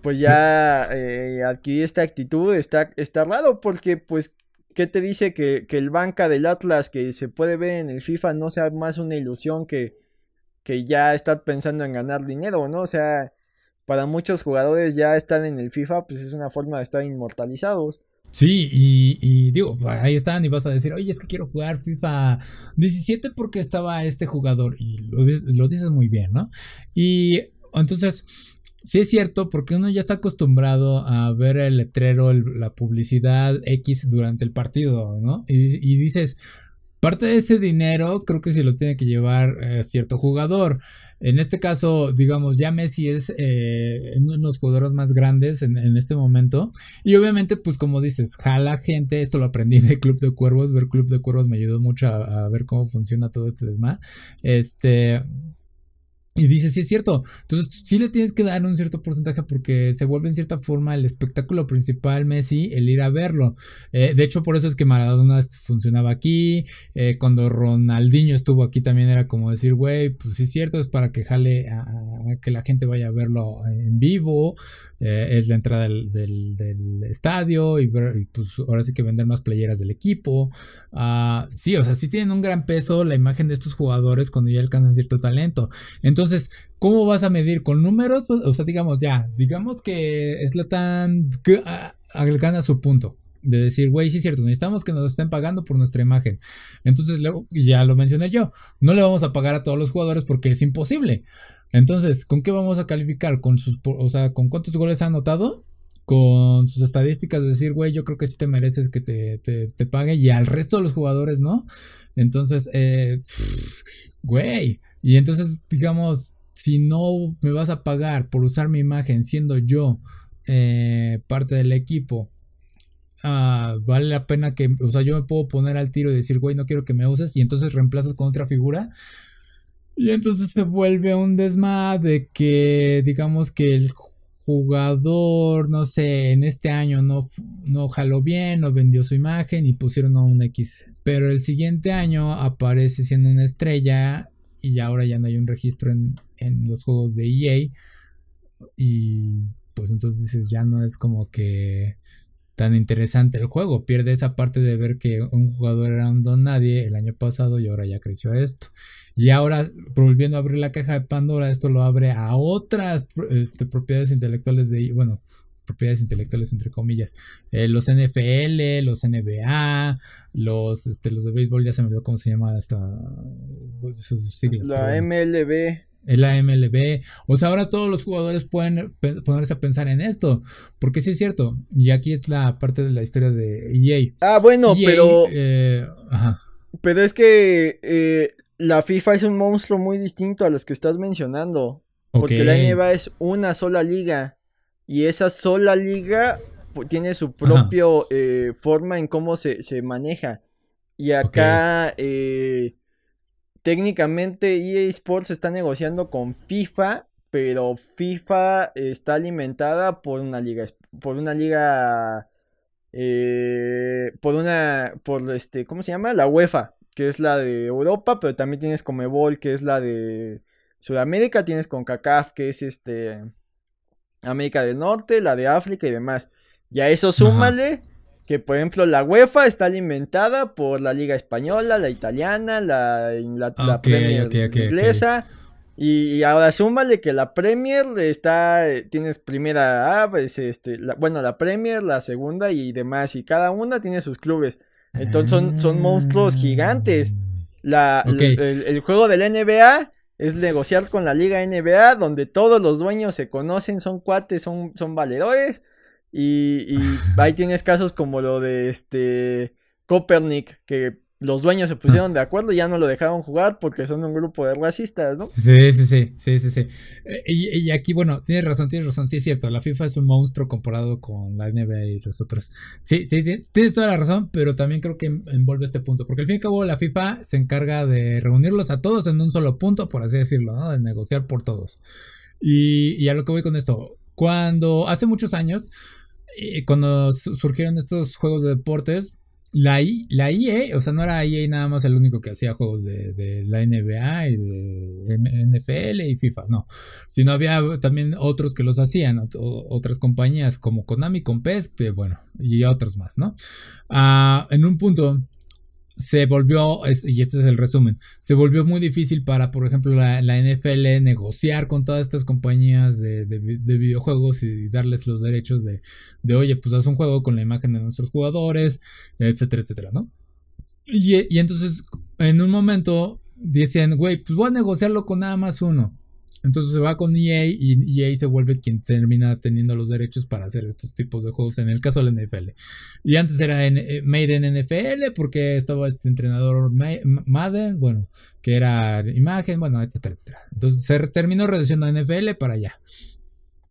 pues ya eh, adquirir esta actitud está, está raro porque pues ¿qué te dice que, que, el banca del Atlas que se puede ver en el FIFA no sea más una ilusión que, que ya estar pensando en ganar dinero, ¿no? O sea, para muchos jugadores ya estar en el FIFA pues es una forma de estar inmortalizados. Sí, y, digo, ahí están y vas a decir, oye, es que quiero jugar FIFA 17 porque estaba este jugador y lo, lo dices muy bien, ¿no? Y entonces, sí es cierto porque uno ya está acostumbrado a ver el letrero, la publicidad X durante el partido, ¿no? y dices, Parte de ese dinero creo que se lo tiene que llevar eh, cierto jugador. En este caso, digamos, ya Messi es eh, uno de los jugadores más grandes en, este momento. Y obviamente, pues como dices, jala gente. Esto lo aprendí de Club de Cuervos. Ver Club de Cuervos me ayudó mucho a, a ver cómo funciona todo este desma. Este... Y dice, sí es cierto. Entonces, sí le tienes que dar un cierto porcentaje porque se vuelve en cierta forma el espectáculo principal Messi, el ir a verlo. Eh, de hecho, por eso es que Maradona funcionaba aquí. Eh, cuando Ronaldinho estuvo aquí también era como decir, güey, pues sí es cierto, es para que jale a, que la gente vaya a verlo en vivo. Eh, es la entrada del, estadio y, pues ahora sí que vender más playeras del equipo. Ah, sí, o sea, sí tienen un gran peso la imagen de estos jugadores cuando ya alcanzan cierto talento. Entonces, ¿cómo vas a medir? ¿Con números? Pues, o sea, digamos ya, digamos que Slatan gana su punto de decir, güey, sí es cierto, necesitamos que nos estén pagando por nuestra imagen. Entonces, ya lo mencioné yo, no le vamos a pagar a todos los jugadores porque es imposible. Entonces, ¿con qué vamos a calificar? ¿Con sus, o sea, con cuántos goles ha anotado? Con sus estadísticas de decir, güey, yo creo que sí te mereces que te, te, pague y al resto de los jugadores, ¿no? Entonces, eh, güey, y entonces, digamos, si no me vas a pagar por usar mi imagen siendo yo eh, parte del equipo, ah, vale la pena que, o sea, yo me puedo poner al tiro y decir, güey, no quiero que me uses y entonces reemplazas con otra figura. Y entonces se vuelve un desma de que digamos que el jugador, no sé, en este año no, no jaló bien, no vendió su imagen y pusieron a un X. Pero el siguiente año aparece siendo una estrella y ahora ya no hay un registro en, en los juegos de EA. Y pues entonces dices, ya no es como que tan interesante el juego. Pierde esa parte de ver que un jugador era un don nadie el año pasado y ahora ya creció esto. Y ahora, volviendo a abrir la caja de Pandora, esto lo abre a otras este, propiedades intelectuales de, bueno, propiedades intelectuales entre comillas. Eh, los NFL, los NBA, los, este, los de béisbol, ya se me olvidó cómo se llama hasta pues, sus siglas. La MLB. El AMLB. O sea, ahora todos los jugadores pueden ponerse a pensar en esto. Porque sí es cierto. Y aquí es la parte de la historia de EA. Ah, bueno, e pero. Eh, ajá. Pero es que eh, la FIFA es un monstruo muy distinto a los que estás mencionando. Porque la NBA es una sola liga. Y esa sola liga tiene su propio eh, forma en cómo se, maneja. Y acá, eh, técnicamente, EA Sports está negociando con FIFA, pero FIFA está alimentada por una liga, por una liga, eh, por una, por este, ¿cómo se llama? La UEFA, que es la de Europa, pero también tienes Comebol, que es la de Sudamérica, tienes CONCACAF, que es este América del Norte, la de África y demás. Y a eso súmale que, por ejemplo, la UEFA está alimentada por la Liga Española, la italiana, la, la, Premier inglesa. Y, ahora súmale que la Premier está, tienes primera A, pues, este, bueno, la Premier, la segunda y demás, y cada una tiene sus clubes. Entonces son, son monstruos gigantes. La, el, juego del NBA es negociar con la Liga NBA, donde todos los dueños se conocen, son cuates, son, son valedores. Y, ahí tienes casos como lo de este Copernic, que los dueños se pusieron de acuerdo y ya no lo dejaron jugar porque son un grupo de racistas, ¿no? Sí, sí, sí, sí, sí, sí. Eh, y, aquí, bueno, tienes razón, tienes razón, sí es cierto, la FIFA es un monstruo comparado con la NBA y los otros. Sí, sí, tienes toda la razón, pero también creo que envuelve este punto, porque al fin y al cabo la FIFA se encarga de reunirlos a todos en un solo punto, por así decirlo, ¿no? De negociar por todos. Y, y a lo que voy con esto, cuando hace muchos años, eh, cuando surgieron estos juegos de deportes, la, la EA, o sea, no era EA nada más el único que hacía juegos de, la NBA y de NFL y FIFA, no. Sino había también otros que los hacían, otras compañías como Konami con PES, bueno, y otros más, ¿no? Ah, en un punto se volvió, y este es el resumen, se volvió muy difícil para, por ejemplo, la, NFL negociar con todas estas compañías de, videojuegos y darles los derechos de, de, oye, pues haz un juego con la imagen de nuestros jugadores, etcétera, etcétera, ¿no? Y, y entonces, en un momento, decían, güey, pues voy a negociarlo con nada más uno. Entonces se va con EA y EA se vuelve quien termina teniendo los derechos para hacer estos tipos de juegos, en el caso de la NFL. Y antes era eh, Made in NFL porque estaba este entrenador Madden, bueno, que era imagen, bueno, etcétera, etcétera. Entonces se terminó reduciendo a NFL para allá.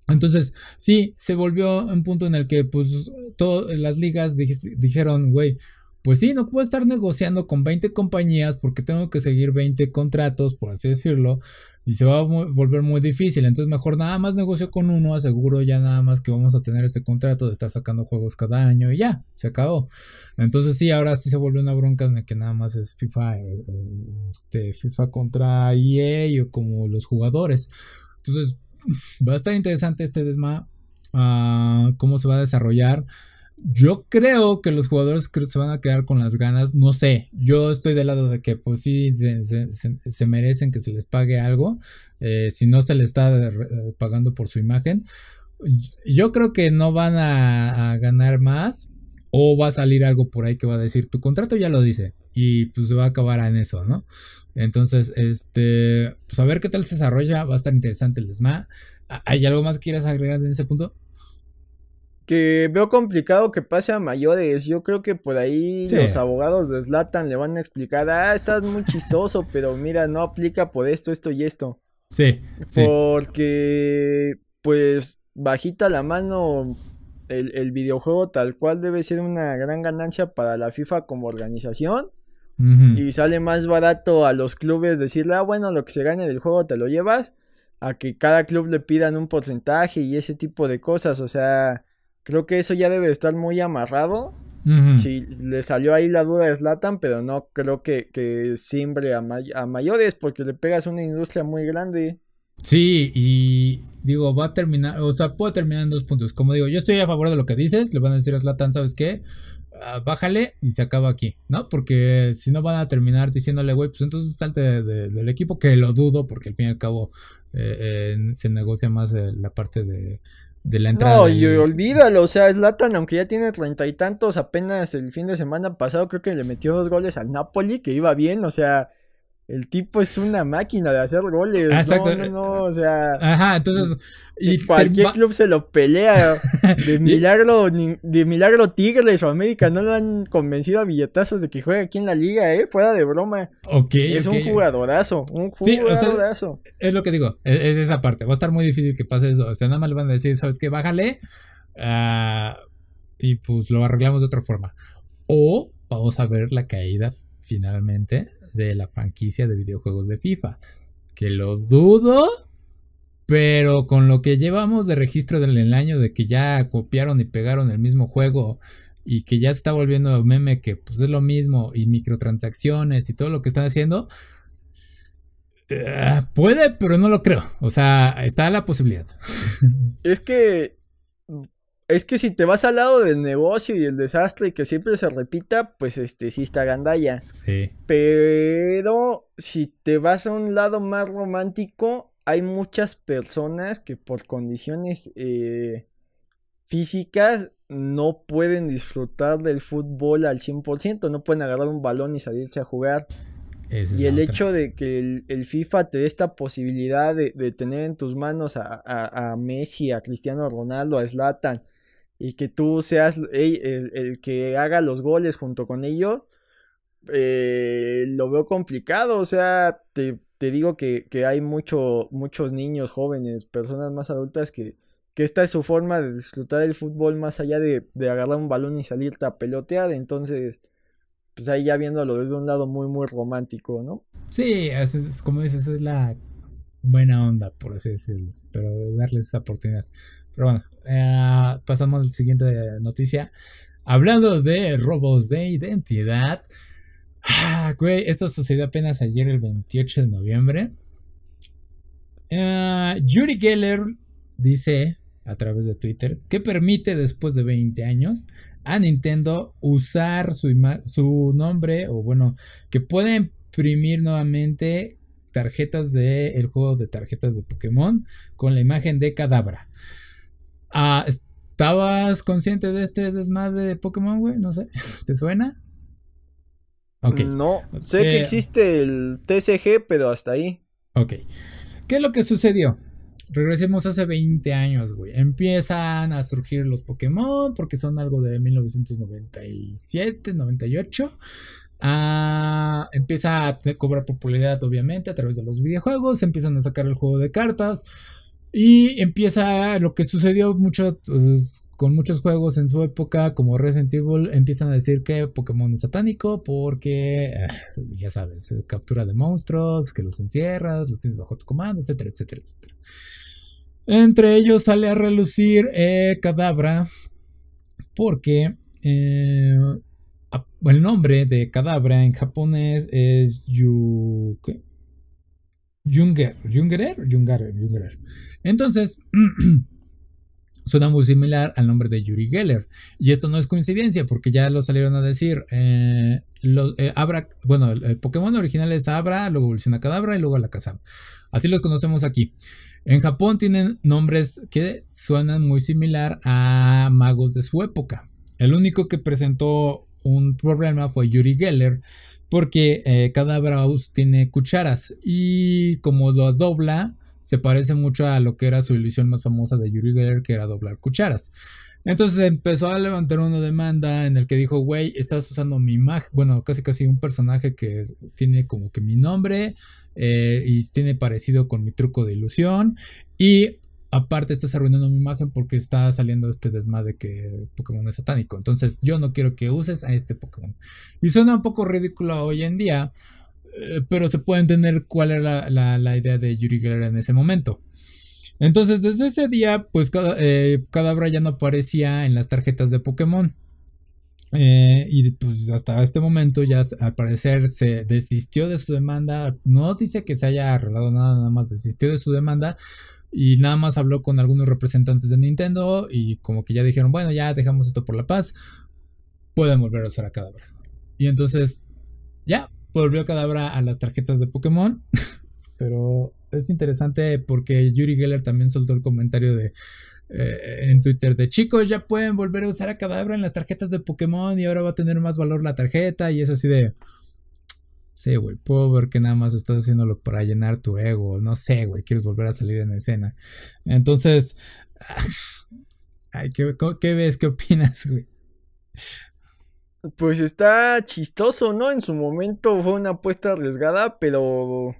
Entonces, sí, se volvió un punto en el que, pues, todas las ligas dijeron, güey, pues sí, no puedo estar negociando con 20 compañías porque tengo que seguir 20 contratos, por así decirlo, y se va a volver muy difícil. Entonces mejor nada más negocio con uno, aseguro ya nada más que vamos a tener este contrato de estar sacando juegos cada año y ya, se acabó. Entonces sí, ahora sí se volvió una bronca en la que nada más es FIFA, eh, eh, este, FIFA contra EA o como los jugadores. Entonces va a estar interesante este desma, ah, cómo se va a desarrollar. Yo creo que los jugadores se van a quedar con las ganas. No sé. Yo estoy del lado de que, pues sí, se, merecen que se les pague algo. Eh, si no se les está pagando por su imagen. Yo creo que no van a, ganar más. O va a salir algo por ahí que va a decir: Tu contrato ya lo dice. Y pues se va a acabar en eso, ¿no? Entonces, este. Pues a ver qué tal se desarrolla. Va a estar interesante el ESMA. ¿Hay algo más que quieras agregar en ese punto? Que veo complicado que pase a mayores. Yo creo que por ahí los abogados de Slatan le van a explicar, ah, estás muy chistoso, pero mira, no aplica por esto, esto y esto. Sí, Porque, pues, bajita la mano, el, videojuego tal cual debe ser una gran ganancia para la FIFA como organización. Y sale más barato a los clubes decirle, ah, bueno, lo que se gane del juego te lo llevas, a que cada club le pidan un porcentaje y ese tipo de cosas. O sea, Creo que eso ya debe estar muy amarrado. Si le salió ahí la duda de Slatan, pero no creo que, que simbre a, mayores porque le pegas una industria muy grande. Sí, y, digo, va a terminar, o sea, puede terminar en dos puntos. Como digo, yo estoy a favor de lo que dices, le van a decir a Slatan, ¿sabes qué? Ah, bájale y se acaba aquí, ¿no? Porque si no van a terminar diciéndole, güey, pues entonces salte del equipo, que lo dudo, porque al fin y al cabo eh, se negocia más la parte de, de la entrada. No, y olvídalo, o sea, Slatan, aunque ya tiene treinta y tantos, apenas el fin de semana pasado creo que le metió dos goles al Napoli, que iba bien, o sea, el tipo es una máquina de hacer goles. Exacto. No, no, no, o sea. Ajá, entonces. Y cualquier club se lo pelea. De milagro, de milagro Tigres o América no lo han convencido a billetazos de que juegue aquí en la liga, eh. Fuera de broma. Ok. Es un jugadorazo. Un jugadorazo. es lo que digo. Es, esa parte. Va a estar muy difícil que pase eso. O sea, nada más le van a decir, ¿sabes qué? Bájale. Ah, y pues lo arreglamos de otra forma. O vamos a ver la caída finalmente de la franquicia de videojuegos de FIFA. Que lo dudo, pero con lo que llevamos de registro del año de que ya copiaron y pegaron el mismo juego y que ya está volviendo meme que pues es lo mismo y microtransacciones y todo lo que están haciendo, eh, puede, pero no lo creo. O sea, está la posibilidad. Es que es que si te vas al lado del negocio y el desastre y que siempre se repita, pues este sí está gandalla. Sí. Pero si te vas a un lado más romántico, hay muchas personas que por condiciones eh, físicas no pueden disfrutar del fútbol al 100%, no pueden agarrar un balón y salirse a jugar. y el hecho de que el, FIFA te dé esta posibilidad de, tener en tus manos a, a, Messi, a Cristiano Ronaldo, a Zlatan, y que tú seas el, que haga los goles junto con ellos, eh, lo veo complicado. O sea, te, digo que, hay mucho, muchos niños, jóvenes, personas más adultas que, que esta es su forma de disfrutar el fútbol más allá de, agarrar un balón y salir a pelotear. Entonces, pues ahí ya viéndolo desde un lado muy, muy romántico, ¿no? Sí, es, como dices, es la buena onda, por así decirlo, pero darles esa oportunidad. Pero bueno, eh, pasamos a la siguiente noticia. Hablando de robos de identidad. Ah, güey, esto sucedió apenas ayer, el 28 de noviembre. Uh, Yuri Geller dice a través de Twitter que permite después de 20 años a Nintendo usar su, su nombre o bueno, que puede imprimir nuevamente tarjetas del el juego de tarjetas de Pokémon con la imagen de Cadabra. Ah, ¿Estabas consciente de este desmadre de Pokémon, güey? No sé. ¿Te suena? No, sé que existe el TCG, pero hasta ahí. Ok. ¿Qué es lo que sucedió? Regresemos hace 20 años, güey. Empiezan a surgir los Pokémon porque son algo de 1997, 98. Ah, empieza a cobrar popularidad, obviamente, a través de los videojuegos. Empiezan a sacar el juego de cartas. Y empieza lo que sucedió mucho pues, con muchos juegos en su época, como Resident Evil, empiezan a decir que Pokémon es satánico porque, eh, ya sabes, captura de monstruos, que los encierras, los tienes bajo tu comando, etcétera, etcétera, etcétera. Entre ellos sale a relucir eh, Cadabra porque eh, el nombre de Cadabra en japonés es Yu... Junger, Jungerer, Jungerer, Jungerer. Entonces, suena muy similar al nombre de Yuri Geller. Y esto no es coincidencia, porque ya lo salieron a decir. Eh, eh, Abra, bueno, el, Pokémon original es Abra, luego evoluciona Cadabra y luego Alakazam. Así los conocemos aquí. En Japón tienen nombres que suenan muy similar a magos de su época. El único que presentó un problema fue Yuri Geller, porque eh, tiene cucharas y como las dobla, se parece mucho a lo que era su ilusión más famosa de Yuri Geller, que era doblar cucharas. Entonces empezó a levantar una demanda en el que dijo, güey, estás usando mi imagen, bueno, casi casi un personaje que tiene como que mi nombre eh, y tiene parecido con mi truco de ilusión y aparte estás arruinando mi imagen porque está saliendo este desmadre que Pokémon es satánico. Entonces yo no quiero que uses a este Pokémon. Y suena un poco ridículo hoy en día, pero se puede entender cuál era la, idea de Yuri Geller en ese momento. Entonces desde ese día, pues cada, eh, Cadabra ya no aparecía en las tarjetas de Pokémon. Eh, y pues hasta este momento ya al parecer se desistió de su demanda. No dice que se haya arreglado nada, nada más desistió de su demanda y nada más habló con algunos representantes de Nintendo y como que ya dijeron, bueno, ya dejamos esto por la paz, pueden volver a usar a Cadabra. Y entonces, ya, volvió a Cadabra a las tarjetas de Pokémon, pero es interesante porque Yuri Geller también soltó el comentario de eh, en Twitter de chicos ya pueden volver a usar a Cadabra en las tarjetas de Pokémon y ahora va a tener más valor la tarjeta y es así de Sí, güey, puedo ver que nada más estás haciéndolo para llenar tu ego. No sé, güey, quieres volver a salir en escena. Entonces, ay, ¿qué, ¿qué, ves? ¿Qué opinas, güey? Pues está chistoso, ¿no? En su momento fue una apuesta arriesgada, pero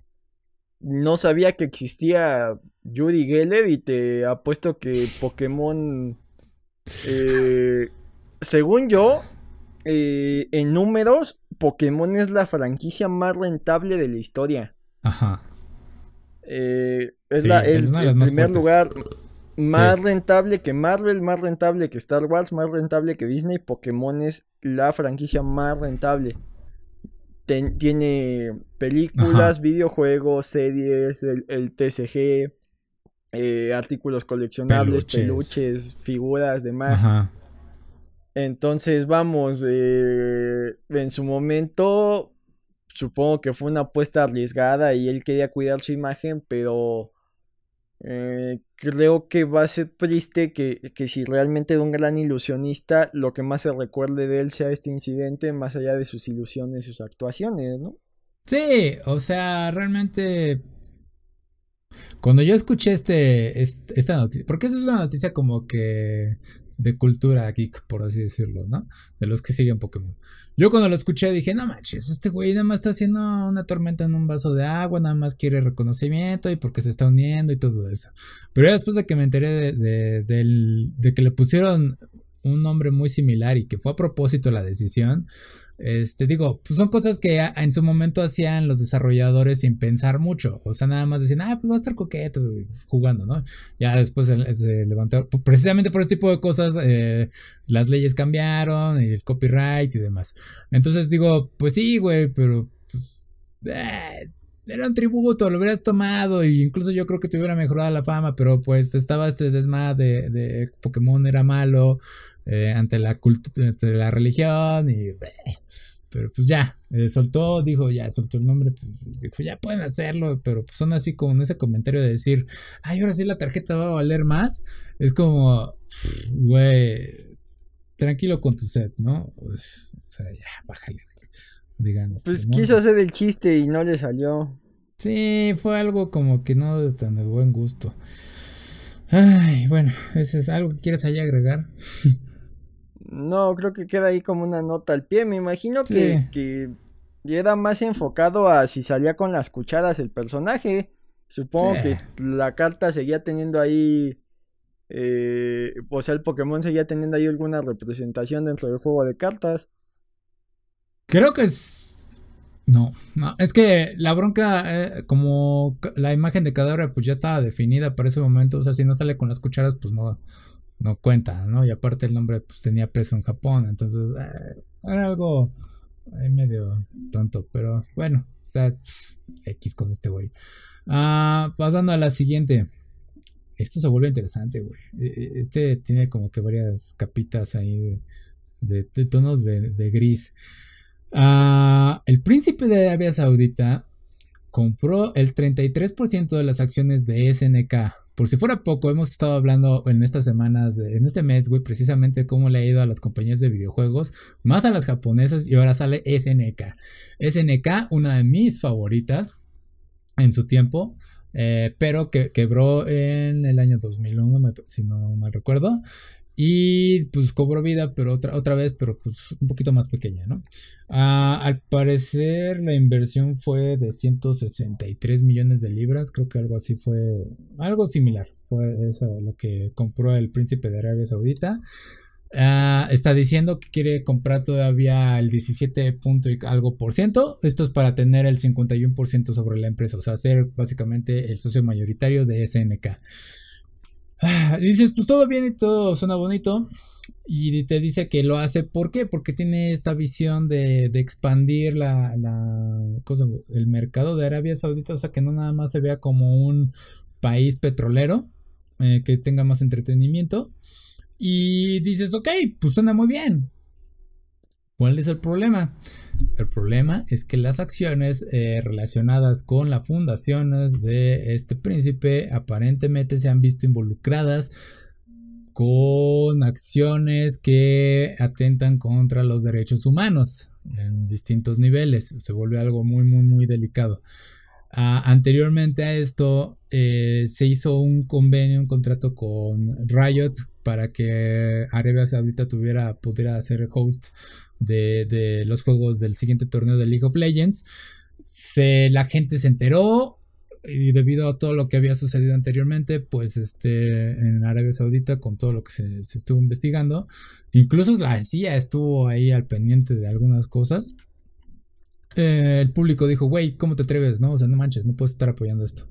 no sabía que existía Yuri Geller y te apuesto que Pokémon, eh, según yo, eh, en números, Pokémon es la franquicia más rentable de la historia. Ajá. Eh, es, la, el primer lugar más rentable que Marvel, más rentable que Star Wars, más rentable que Disney. Pokémon es la franquicia más rentable. tiene películas, videojuegos, series, el, TCG, eh, artículos coleccionables, peluches. figuras, demás. Ajá. Entonces, vamos, eh, en su momento, supongo que fue una apuesta arriesgada y él quería cuidar su imagen, pero eh, creo que va a ser triste que, que, si realmente era un gran ilusionista, lo que más se recuerde de él sea este incidente, más allá de sus ilusiones sus actuaciones, ¿no? Sí, o sea, realmente... Cuando yo escuché este, esta noticia, porque esa es una noticia como que de cultura geek, por así decirlo, ¿no? De los que siguen Pokémon. Yo cuando lo escuché dije, no manches, este güey nada más está haciendo una tormenta en un vaso de agua, nada más quiere reconocimiento y porque se está uniendo y todo eso. Pero después de que me enteré de, de que le pusieron un nombre muy similar y que fue a propósito la decisión, este, digo, pues son cosas que en su momento hacían los desarrolladores sin pensar mucho. O sea, nada más decían, ah, pues va a estar coqueto jugando, ¿no? Ya después se, levantó. Precisamente por este tipo de cosas, eh, las leyes cambiaron, y el copyright y demás. Entonces digo, pues sí, güey, pero. Pues, eh, era un tributo, lo hubieras tomado. E incluso yo creo que te hubiera mejorado la fama, pero pues estaba este desmadre de, de Pokémon era malo. Eh, ante, la ante la religión y... pero pues ya, eh, soltó, dijo, ya, soltó el nombre, pues, dijo, ya pueden hacerlo, pero pues son así como en ese comentario de decir, ay, ahora sí la tarjeta va a valer más, es como, güey, tranquilo con tu set, ¿no? Pues, o sea, ya, bájale, digamos. Pues, pues quiso hacer el chiste y no le salió. Sí, fue algo como que no de tan de buen gusto. Ay, bueno, ¿eso es algo que quieres ahí agregar? No, creo que queda ahí como una nota al pie. Me imagino que, que era más enfocado a si salía con las cucharas el personaje. Supongo que la carta seguía teniendo ahí. Eh, o sea, el Pokémon seguía teniendo ahí alguna representación dentro del juego de cartas. Creo que es. No, no, es que la bronca, eh, como la imagen de cadáver, pues ya estaba definida para ese momento. O sea, si no sale con las cucharas, pues no, no cuenta, ¿no? Y aparte el nombre pues tenía peso en Japón, entonces eh, era algo medio tonto, pero bueno, o sea, X con este güey. Ah, pasando a la siguiente. Esto se vuelve interesante, güey. E, e, este tiene como que varias capitas ahí de, tonos de, gris. Ah, el príncipe de Arabia Saudita compró el 33% de las acciones de SNK por si fuera poco, hemos estado hablando en estas semanas, en este mes, güey, precisamente cómo le ha ido a las compañías de videojuegos, más a las japonesas, y ahora sale SNK. SNK, una de mis favoritas en su tiempo, eh, pero que quebró en el año 2001, si no mal recuerdo. Y pues cobró vida, pero otra, otra vez, pero pues un poquito más pequeña, ¿no? Ah, al parecer la inversión fue de 163 millones de libras, creo que algo así fue, algo similar, fue eso lo que compró el príncipe de Arabia Saudita. Ah, está diciendo que quiere comprar todavía el 17 punto y algo por ciento. Esto es para tener el 51% sobre la empresa, o sea, ser básicamente el socio mayoritario de SNK. Y dices, pues todo bien y todo suena bonito. Y te dice que lo hace, ¿por qué? Porque tiene esta visión de, expandir la, cosa, el mercado de Arabia Saudita, o sea, que no nada más se vea como un país petrolero eh, que tenga más entretenimiento. Y dices, ok, pues suena muy bien. ¿Cuál es el problema? El problema es que las acciones eh, relacionadas con las fundaciones de este príncipe aparentemente se han visto involucradas con acciones que atentan contra los derechos humanos en distintos niveles. Se vuelve algo muy, muy, muy delicado. Ah, anteriormente a esto eh, se hizo un convenio, un contrato con Riot para que Arabia Saudita tuviera, pudiera ser host de, los juegos del siguiente torneo de League of Legends. La gente se enteró y debido a todo lo que había sucedido anteriormente, pues este, en Arabia Saudita, con todo lo que se, estuvo investigando, incluso la CIA estuvo ahí al pendiente de algunas cosas. Eh, el público dijo, güey, ¿cómo te atreves? No, o sea, no manches, no puedes estar apoyando esto.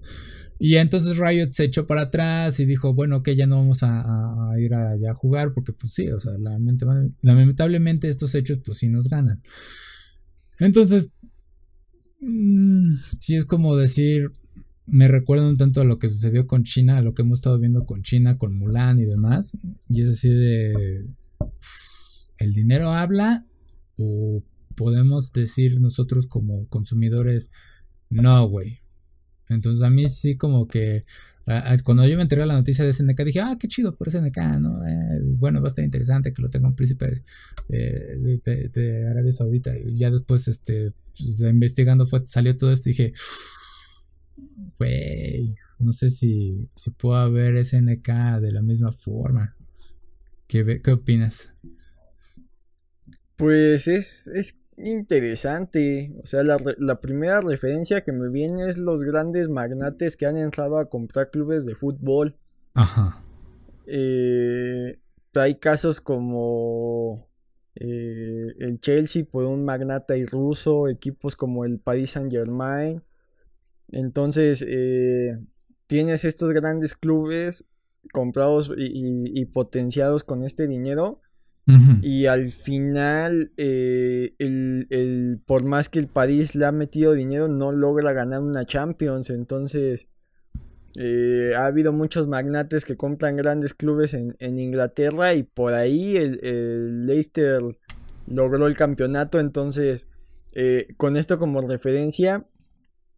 Y entonces Riot se echó para atrás y dijo, bueno, que ya no vamos a, ir allá a jugar porque pues sí, o sea, lamentablemente estos hechos pues sí nos ganan. Entonces, mm, sí es como decir, me recuerda un tanto a lo que sucedió con China, a lo que hemos estado viendo con China, con Mulan y demás. Y es decir, de, el dinero habla o podemos decir nosotros como consumidores, no, güey, entonces a mí sí como que cuando yo me enteré de la noticia de SNK dije, ah, qué chido por SNK, ¿no? Eh, bueno, va a estar interesante que lo tenga un príncipe eh, de, Arabia Saudita. Y ya después, este, pues, investigando fue, salió todo esto y dije, güey, no sé si, si puedo ver SNK de la misma forma. ¿Qué, qué opinas? Pues es, es interesante. O sea, la, primera referencia que me viene es los grandes magnates que han entrado a comprar clubes de fútbol. Ajá. Eh, hay casos como eh, el Chelsea por un magnata y ruso, equipos como el Paris Saint Germain. Entonces, eh, tienes estos grandes clubes comprados y potenciados con este dinero y al final, eh, el, por más que el París le ha metido dinero, no logra ganar una Champions. Entonces, eh, ha habido muchos magnates que compran grandes clubes en, Inglaterra y por ahí el, Leicester logró el campeonato. Entonces, eh, con esto como referencia,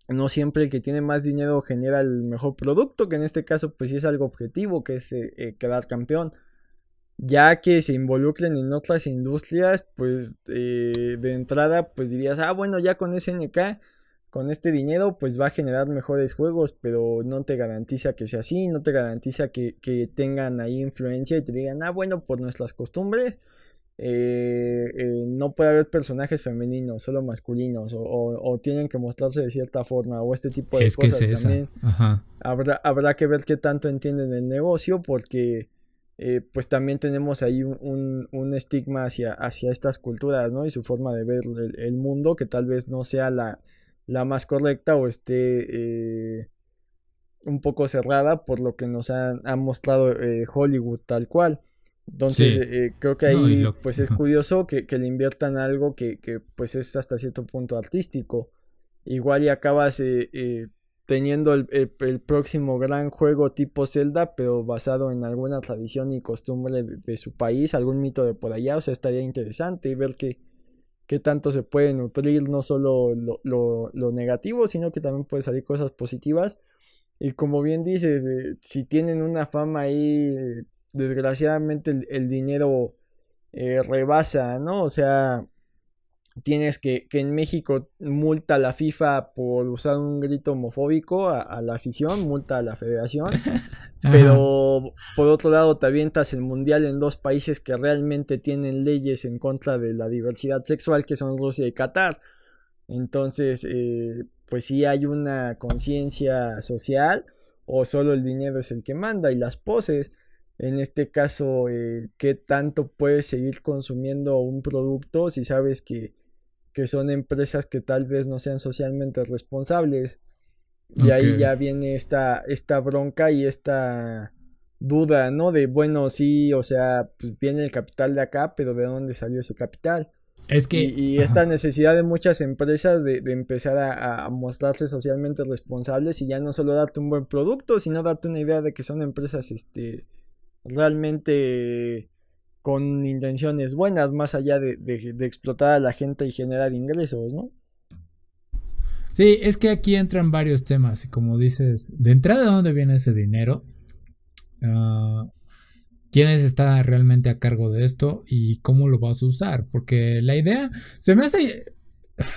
no siempre el que tiene más dinero genera el mejor producto, que en este caso pues sí es algo objetivo, que es quedar campeón ya que se involucren en otras industrias, pues eh, de entrada, pues dirías, ah, bueno, ya con SNK, con este dinero, pues va a generar mejores juegos, pero no te garantiza que sea así, no te garantiza que, tengan ahí influencia y te digan, ah, bueno, por nuestras costumbres, eh, eh, no puede haber personajes femeninos, solo masculinos, o, tienen que mostrarse de cierta forma, o este tipo de cosas también. Habrá, habrá que ver qué tanto entienden el negocio, porque eh, pues también tenemos ahí un, estigma hacia, hacia, estas culturas, ¿no? Y su forma de ver el, mundo, que tal vez no sea la, la más correcta o esté eh, un poco cerrada por lo que nos ha, mostrado eh, Hollywood tal cual. Entonces, creo que ahí pues es curioso que, que, le inviertan algo que, que, pues es hasta cierto punto artístico. Igual y acabas teniendo el, próximo gran juego tipo Zelda, pero basado en alguna tradición y costumbre de, su país, algún mito de por allá, o sea, estaría interesante ver qué, qué tanto se puede nutrir, no solo lo, negativo, sino que también puede salir cosas positivas. Y como bien dices, eh, si tienen una fama ahí, desgraciadamente el, dinero eh, rebasa, ¿no? O sea, tienes que, que en México multa a la FIFA por usar un grito homofóbico a, la afición, multa a la federación, pero por otro lado te avientas el mundial en dos países que realmente tienen leyes en contra de la diversidad sexual, que son Rusia y Qatar. Entonces, eh, pues sí hay una conciencia social o solo el dinero es el que manda y las poses. En este caso, eh, ¿qué tanto puedes seguir consumiendo un producto si sabes que que son empresas que tal vez no sean socialmente responsables. Y ahí ya viene esta, esta bronca y esta duda, ¿no? De, bueno, sí, o sea, pues viene el capital de acá, pero ¿de dónde salió ese capital? Es que. Y, esta necesidad de muchas empresas de, empezar a, mostrarse socialmente responsables y ya no solo darte un buen producto, sino darte una idea de que son empresas este, realmente con intenciones buenas, más allá de, de explotar a la gente y generar ingresos, ¿no? Sí, es que aquí entran varios temas y como dices, de entrada, ¿de dónde viene ese dinero? Uh, quién está realmente a cargo de esto y cómo lo vas a usar. Porque la idea se me hace.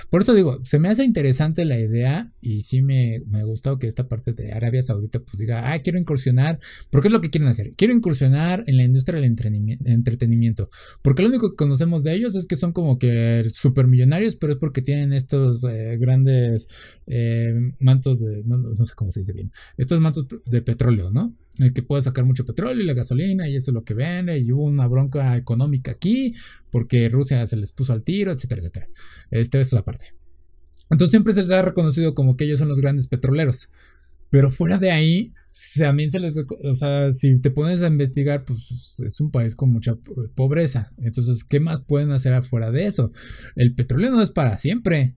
Por eso digo, se me hace interesante la idea y sí me, me gustado que esta parte de Arabia Saudita pues diga, ah, quiero incursionar, porque es lo que quieren hacer, quiero incursionar en la industria del entretenimiento, porque lo único que conocemos de ellos es que son como que supermillonarios, pero es porque tienen estos eh, grandes eh, mantos de, no, no sé cómo se dice bien, estos mantos de petróleo, ¿no? El que puede sacar mucho petróleo y la gasolina y eso es lo que vende y hubo una bronca económica aquí porque Rusia se les puso al tiro, etcétera, etcétera. Este, eso es aparte. Entonces siempre se les ha reconocido como que ellos son los grandes petroleros. Pero fuera de ahí, también se les... O sea, si te pones a investigar, pues es un país con mucha pobreza. Entonces, ¿qué más pueden hacer afuera de eso? El petróleo no es para siempre.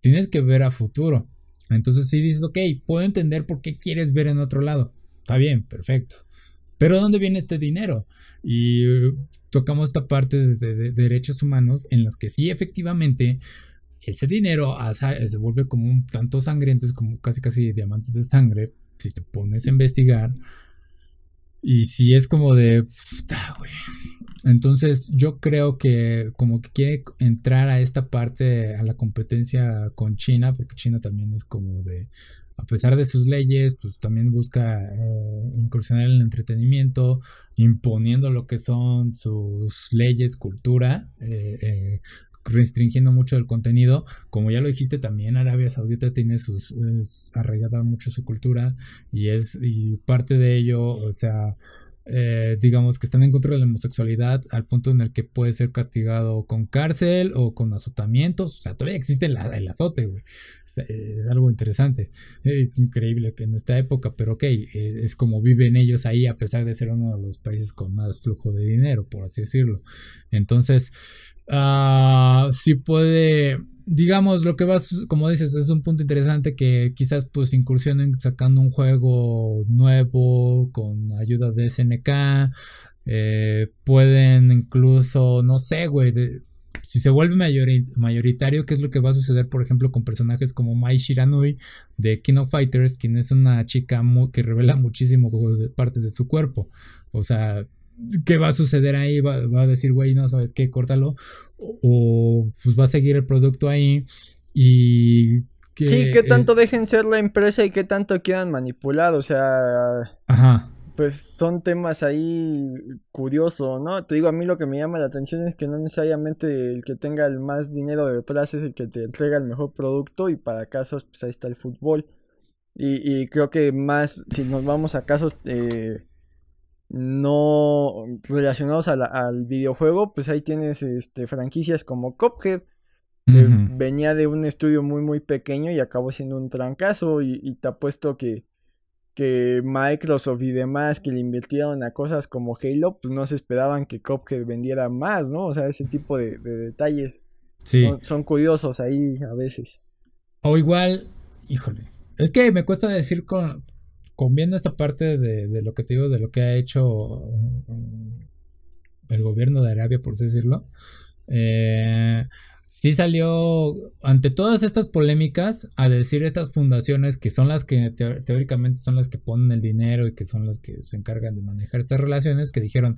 Tienes que ver a futuro. Entonces, si dices, ok, puedo entender por qué quieres ver en otro lado. Está bien, perfecto. Pero ¿dónde viene este dinero? Y tocamos esta parte de, derechos humanos en las que sí, efectivamente, ese dinero se vuelve como un tanto sangriento, es como casi casi diamantes de sangre, si te pones a investigar. Y si es como de... Entonces yo creo que como que quiere entrar a esta parte, a la competencia con China, porque China también es como de a pesar de sus leyes, pues también busca eh, incursionar en el entretenimiento, imponiendo lo que son sus leyes, cultura, eh, eh, restringiendo mucho el contenido. Como ya lo dijiste, también Arabia Saudita tiene sus, arraigada mucho su cultura y es, y parte de ello, o sea, eh, digamos que están en contra de la homosexualidad al punto en el que puede ser castigado con cárcel o con azotamientos. O sea, todavía existe el, azote, güey. Es, algo interesante. increíble que en esta época, pero ok, eh, es como viven ellos ahí a pesar de ser uno de los países con más flujo de dinero, por así decirlo. Entonces, uh, sí puede digamos, lo que vas, como dices, es un punto interesante que quizás pues incursionen sacando un juego nuevo con ayuda de SNK. Eh, pueden incluso, no sé, güey, si se vuelve mayoritario, ¿qué es lo que va a suceder, por ejemplo, con personajes como Mai Shiranui de King of Fighters, quien es una chica que revela muchísimo partes de su cuerpo? O sea, ¿qué va a suceder ahí? Va, a decir, güey, no sabes qué, córtalo. O, pues va a seguir el producto ahí. Y. Que, sí, qué tanto dejen ser la empresa y qué tanto quieran manipular. O sea. Ajá. Pues son temas ahí curiosos, ¿no? Te digo, a mí lo que me llama la atención es que no necesariamente el que tenga el más dinero detrás es el que te entrega el mejor producto. Y para casos, pues ahí está el fútbol. Y, y creo que más, si nos vamos a casos. Eh, no relacionados al videojuego, pues ahí tienes este, franquicias como Cuphead, que venía de un estudio muy muy pequeño y acabó siendo un trancazo y, te apuesto que, que Microsoft y demás que le invirtieron a cosas como Halo, pues no se esperaban que Cuphead vendiera más, ¿no? O sea, ese tipo de, detalles son, son curiosos ahí a veces. O igual, híjole, es que me cuesta decir con, con viendo esta parte de, lo que te digo, de lo que ha hecho mm, el gobierno de Arabia, por así decirlo, eh, sí salió ante todas estas polémicas a decir estas fundaciones que son las que teóricamente son las que ponen el dinero y que son las que se encargan de manejar estas relaciones, que dijeron,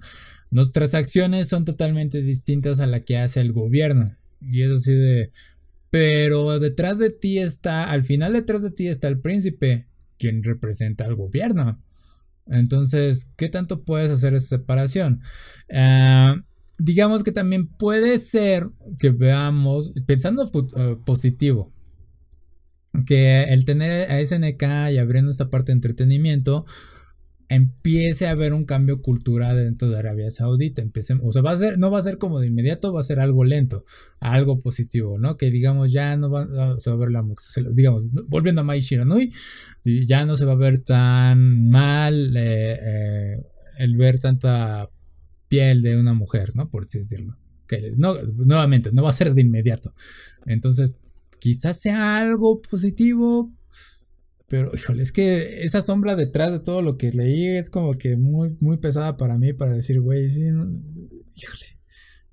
nuestras acciones son totalmente distintas a la que hace el gobierno. Y es así de... Pero detrás de ti está, al final detrás de ti está el príncipe quien representa al gobierno. Entonces, ¿qué tanto puedes hacer esa separación? Ah, digamos que también puede ser que veamos, pensando eh, positivo, que el tener a SNK y abriendo esta parte de entretenimiento, empiece a haber un cambio cultural dentro de Arabia Saudita. Empecemos, o sea, va a ser, no va a ser como de inmediato, va a ser algo lento, algo positivo, ¿no? Que digamos, ya no va, se va a ver la digamos, volviendo a Mai Shiranui, ya no se va a ver tan mal eh, eh, el ver tanta piel de una mujer, ¿no? Por así decirlo. Que no, nuevamente, no va a ser de inmediato. Entonces, quizás sea algo positivo. Pero, híjole, es que esa sombra detrás de todo lo que leí es como que muy, muy pesada para mí para decir, güey, sí, híjole.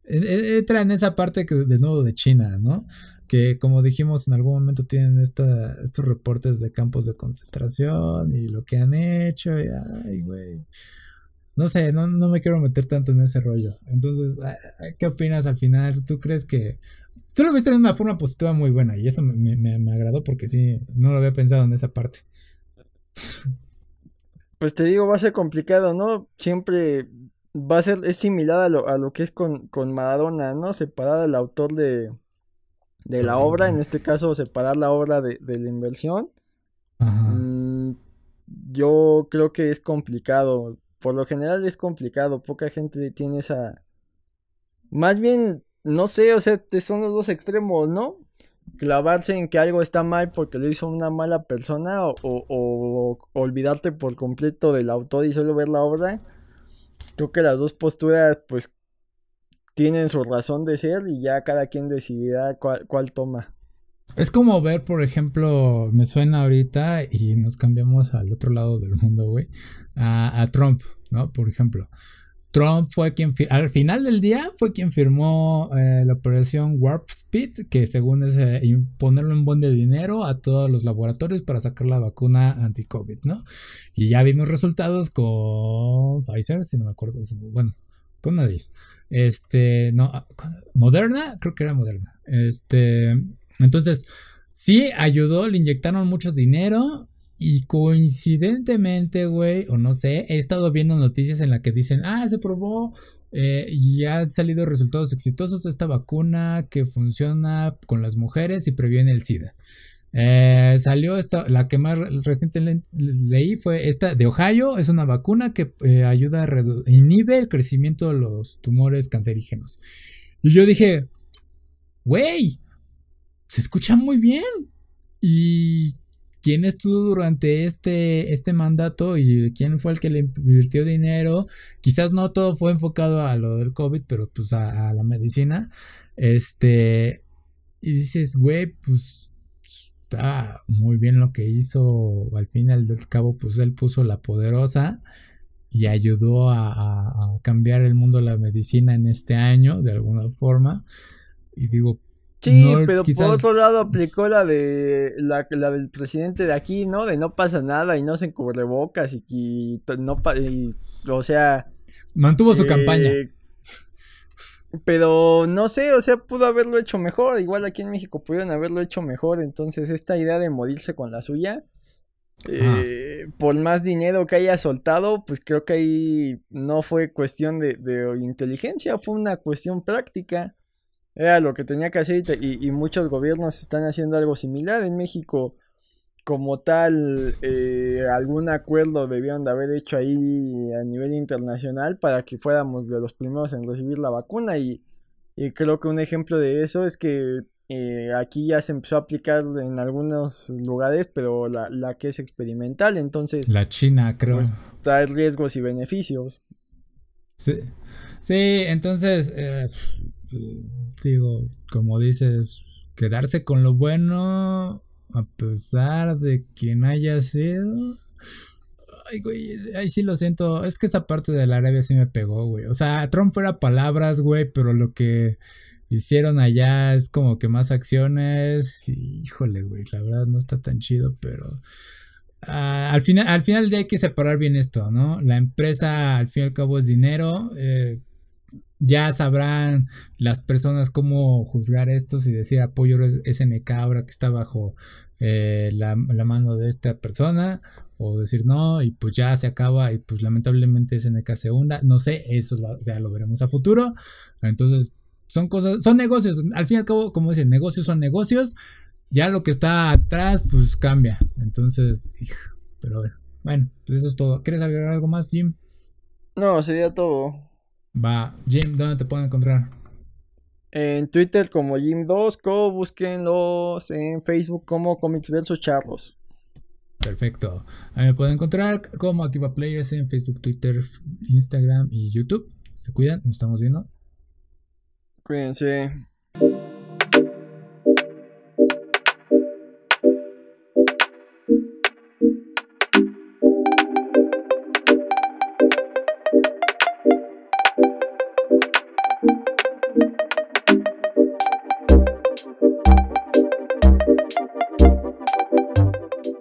E, e, entra en esa parte que, de nuevo de China, ¿no? que como dijimos en algún momento tienen esta, estos reportes de campos de concentración y lo que han hecho y ay, güey. No sé, no, no me quiero meter tanto en ese rollo. Entonces, ¿qué opinas al final? ¿Tú crees que... Tú lo viste de una forma positiva muy buena y eso me, me, agradó porque sí, no lo había pensado en esa parte. Pues te digo, va a ser complicado, ¿no? Siempre va a ser, es similar a lo, a lo que es con, con Maradona, ¿no? Separar al autor de, de la obra, en este caso separar la obra de, la inversión. Mm, yo creo que es complicado, por lo general es complicado, poca gente tiene esa... Más bien, no sé, o sea, son los dos extremos, ¿no? Clavarse en que algo está mal porque lo hizo una mala persona o, o olvidarte por completo del autor y solo ver la obra. Creo que las dos posturas, pues tienen su razón de ser y ya cada quien decidirá cuál, toma. Es como ver, por ejemplo, me suena ahorita y nos cambiamos al otro lado del mundo, güey, a, Trump, ¿no? Por ejemplo. Trump fue quien, al final del día, fue quien firmó eh, la operación Warp Speed, que según es eh, ponerle un buen de dinero a todos los laboratorios para sacar la vacuna anti-COVID, ¿no? Y ya vimos resultados con Pfizer, si no me acuerdo, bueno, con nadie. Este, no, ah, Moderna, creo que era Moderna. Este, entonces, sí ayudó, le inyectaron mucho dinero. Y coincidentemente, güey, o no sé, he estado viendo noticias en las que dicen, ah, se probó eh, y han salido resultados exitosos de esta vacuna que funciona con las mujeres y previene el SIDA. Eh, salió esta, la que más reciente leí fue esta de Ohio, es una vacuna que eh, ayuda a inhibe el crecimiento de los tumores cancerígenos. Y yo dije, güey, se escucha muy bien. ¿Y quién estuvo durante este, este mandato y quién fue el que le invirtió dinero? Quizás no todo fue enfocado a lo del COVID, pero pues a, a la medicina. Este, y dices, güey, pues está muy bien lo que hizo. Al final del cabo, pues él puso la poderosa y ayudó a, cambiar el mundo de la medicina en este año, de alguna forma. Y digo, Sí, pero por otro lado aplicó la de la, la, del presidente de aquí, ¿no? De no pasa nada y no se cubrebocas y, y no y, o sea mantuvo su campaña. Eh, pero no sé, o sea, pudo haberlo hecho mejor. Igual aquí en México pudieron haberlo hecho mejor. Entonces, esta idea de morirse con la suya, eh, por más dinero que haya soltado, pues creo que ahí no fue cuestión de, inteligencia, fue una cuestión práctica. Era lo que tenía que hacer y, y muchos gobiernos están haciendo algo similar. En México como tal eh, algún acuerdo debieron de haber hecho ahí a nivel internacional para que fuéramos de los primeros en recibir la vacuna. Y, creo que un ejemplo de eso es que eh, aquí ya se empezó a aplicar en algunos lugares pero la, la que es experimental. Entonces la China creo. pues, trae riesgos y beneficios. Sí sí entonces eh, digo como dices quedarse con lo bueno a pesar de quien haya sido. Ay, güey, ahí sí lo siento. Es que esa parte de la Arabia sí me pegó, güey. O sea, Trump fuera palabras, güey, pero lo que hicieron allá es como que más acciones. híjole, güey, la verdad no está tan chido, pero. Ah, al, final, al final hay que separar bien esto, ¿no? La empresa al fin y al cabo es dinero. Eh, ya sabrán las personas cómo juzgar esto, si decir apoyo SNK ahora que está bajo eh, la, mano de esta persona, o decir no, y pues ya se acaba, y pues lamentablemente SNK se hunda, no sé, eso ya lo veremos a futuro. Entonces, son cosas, son negocios, al fin y al cabo, como dicen, negocios son negocios, ya lo que está atrás, pues cambia. Entonces, pero bueno, bueno, pues eso es todo. ¿Quieres agregar algo más, Jim? No, sería todo. Va, Jim, ¿dónde te pueden encontrar? En Twitter como Jim2, búsquenlos en Facebook como Comics versus Charlos. Perfecto. Ahí me pueden encontrar como Akiva Players en Facebook, Twitter, Instagram y YouTube. Se cuidan, nos estamos viendo. Cuídense.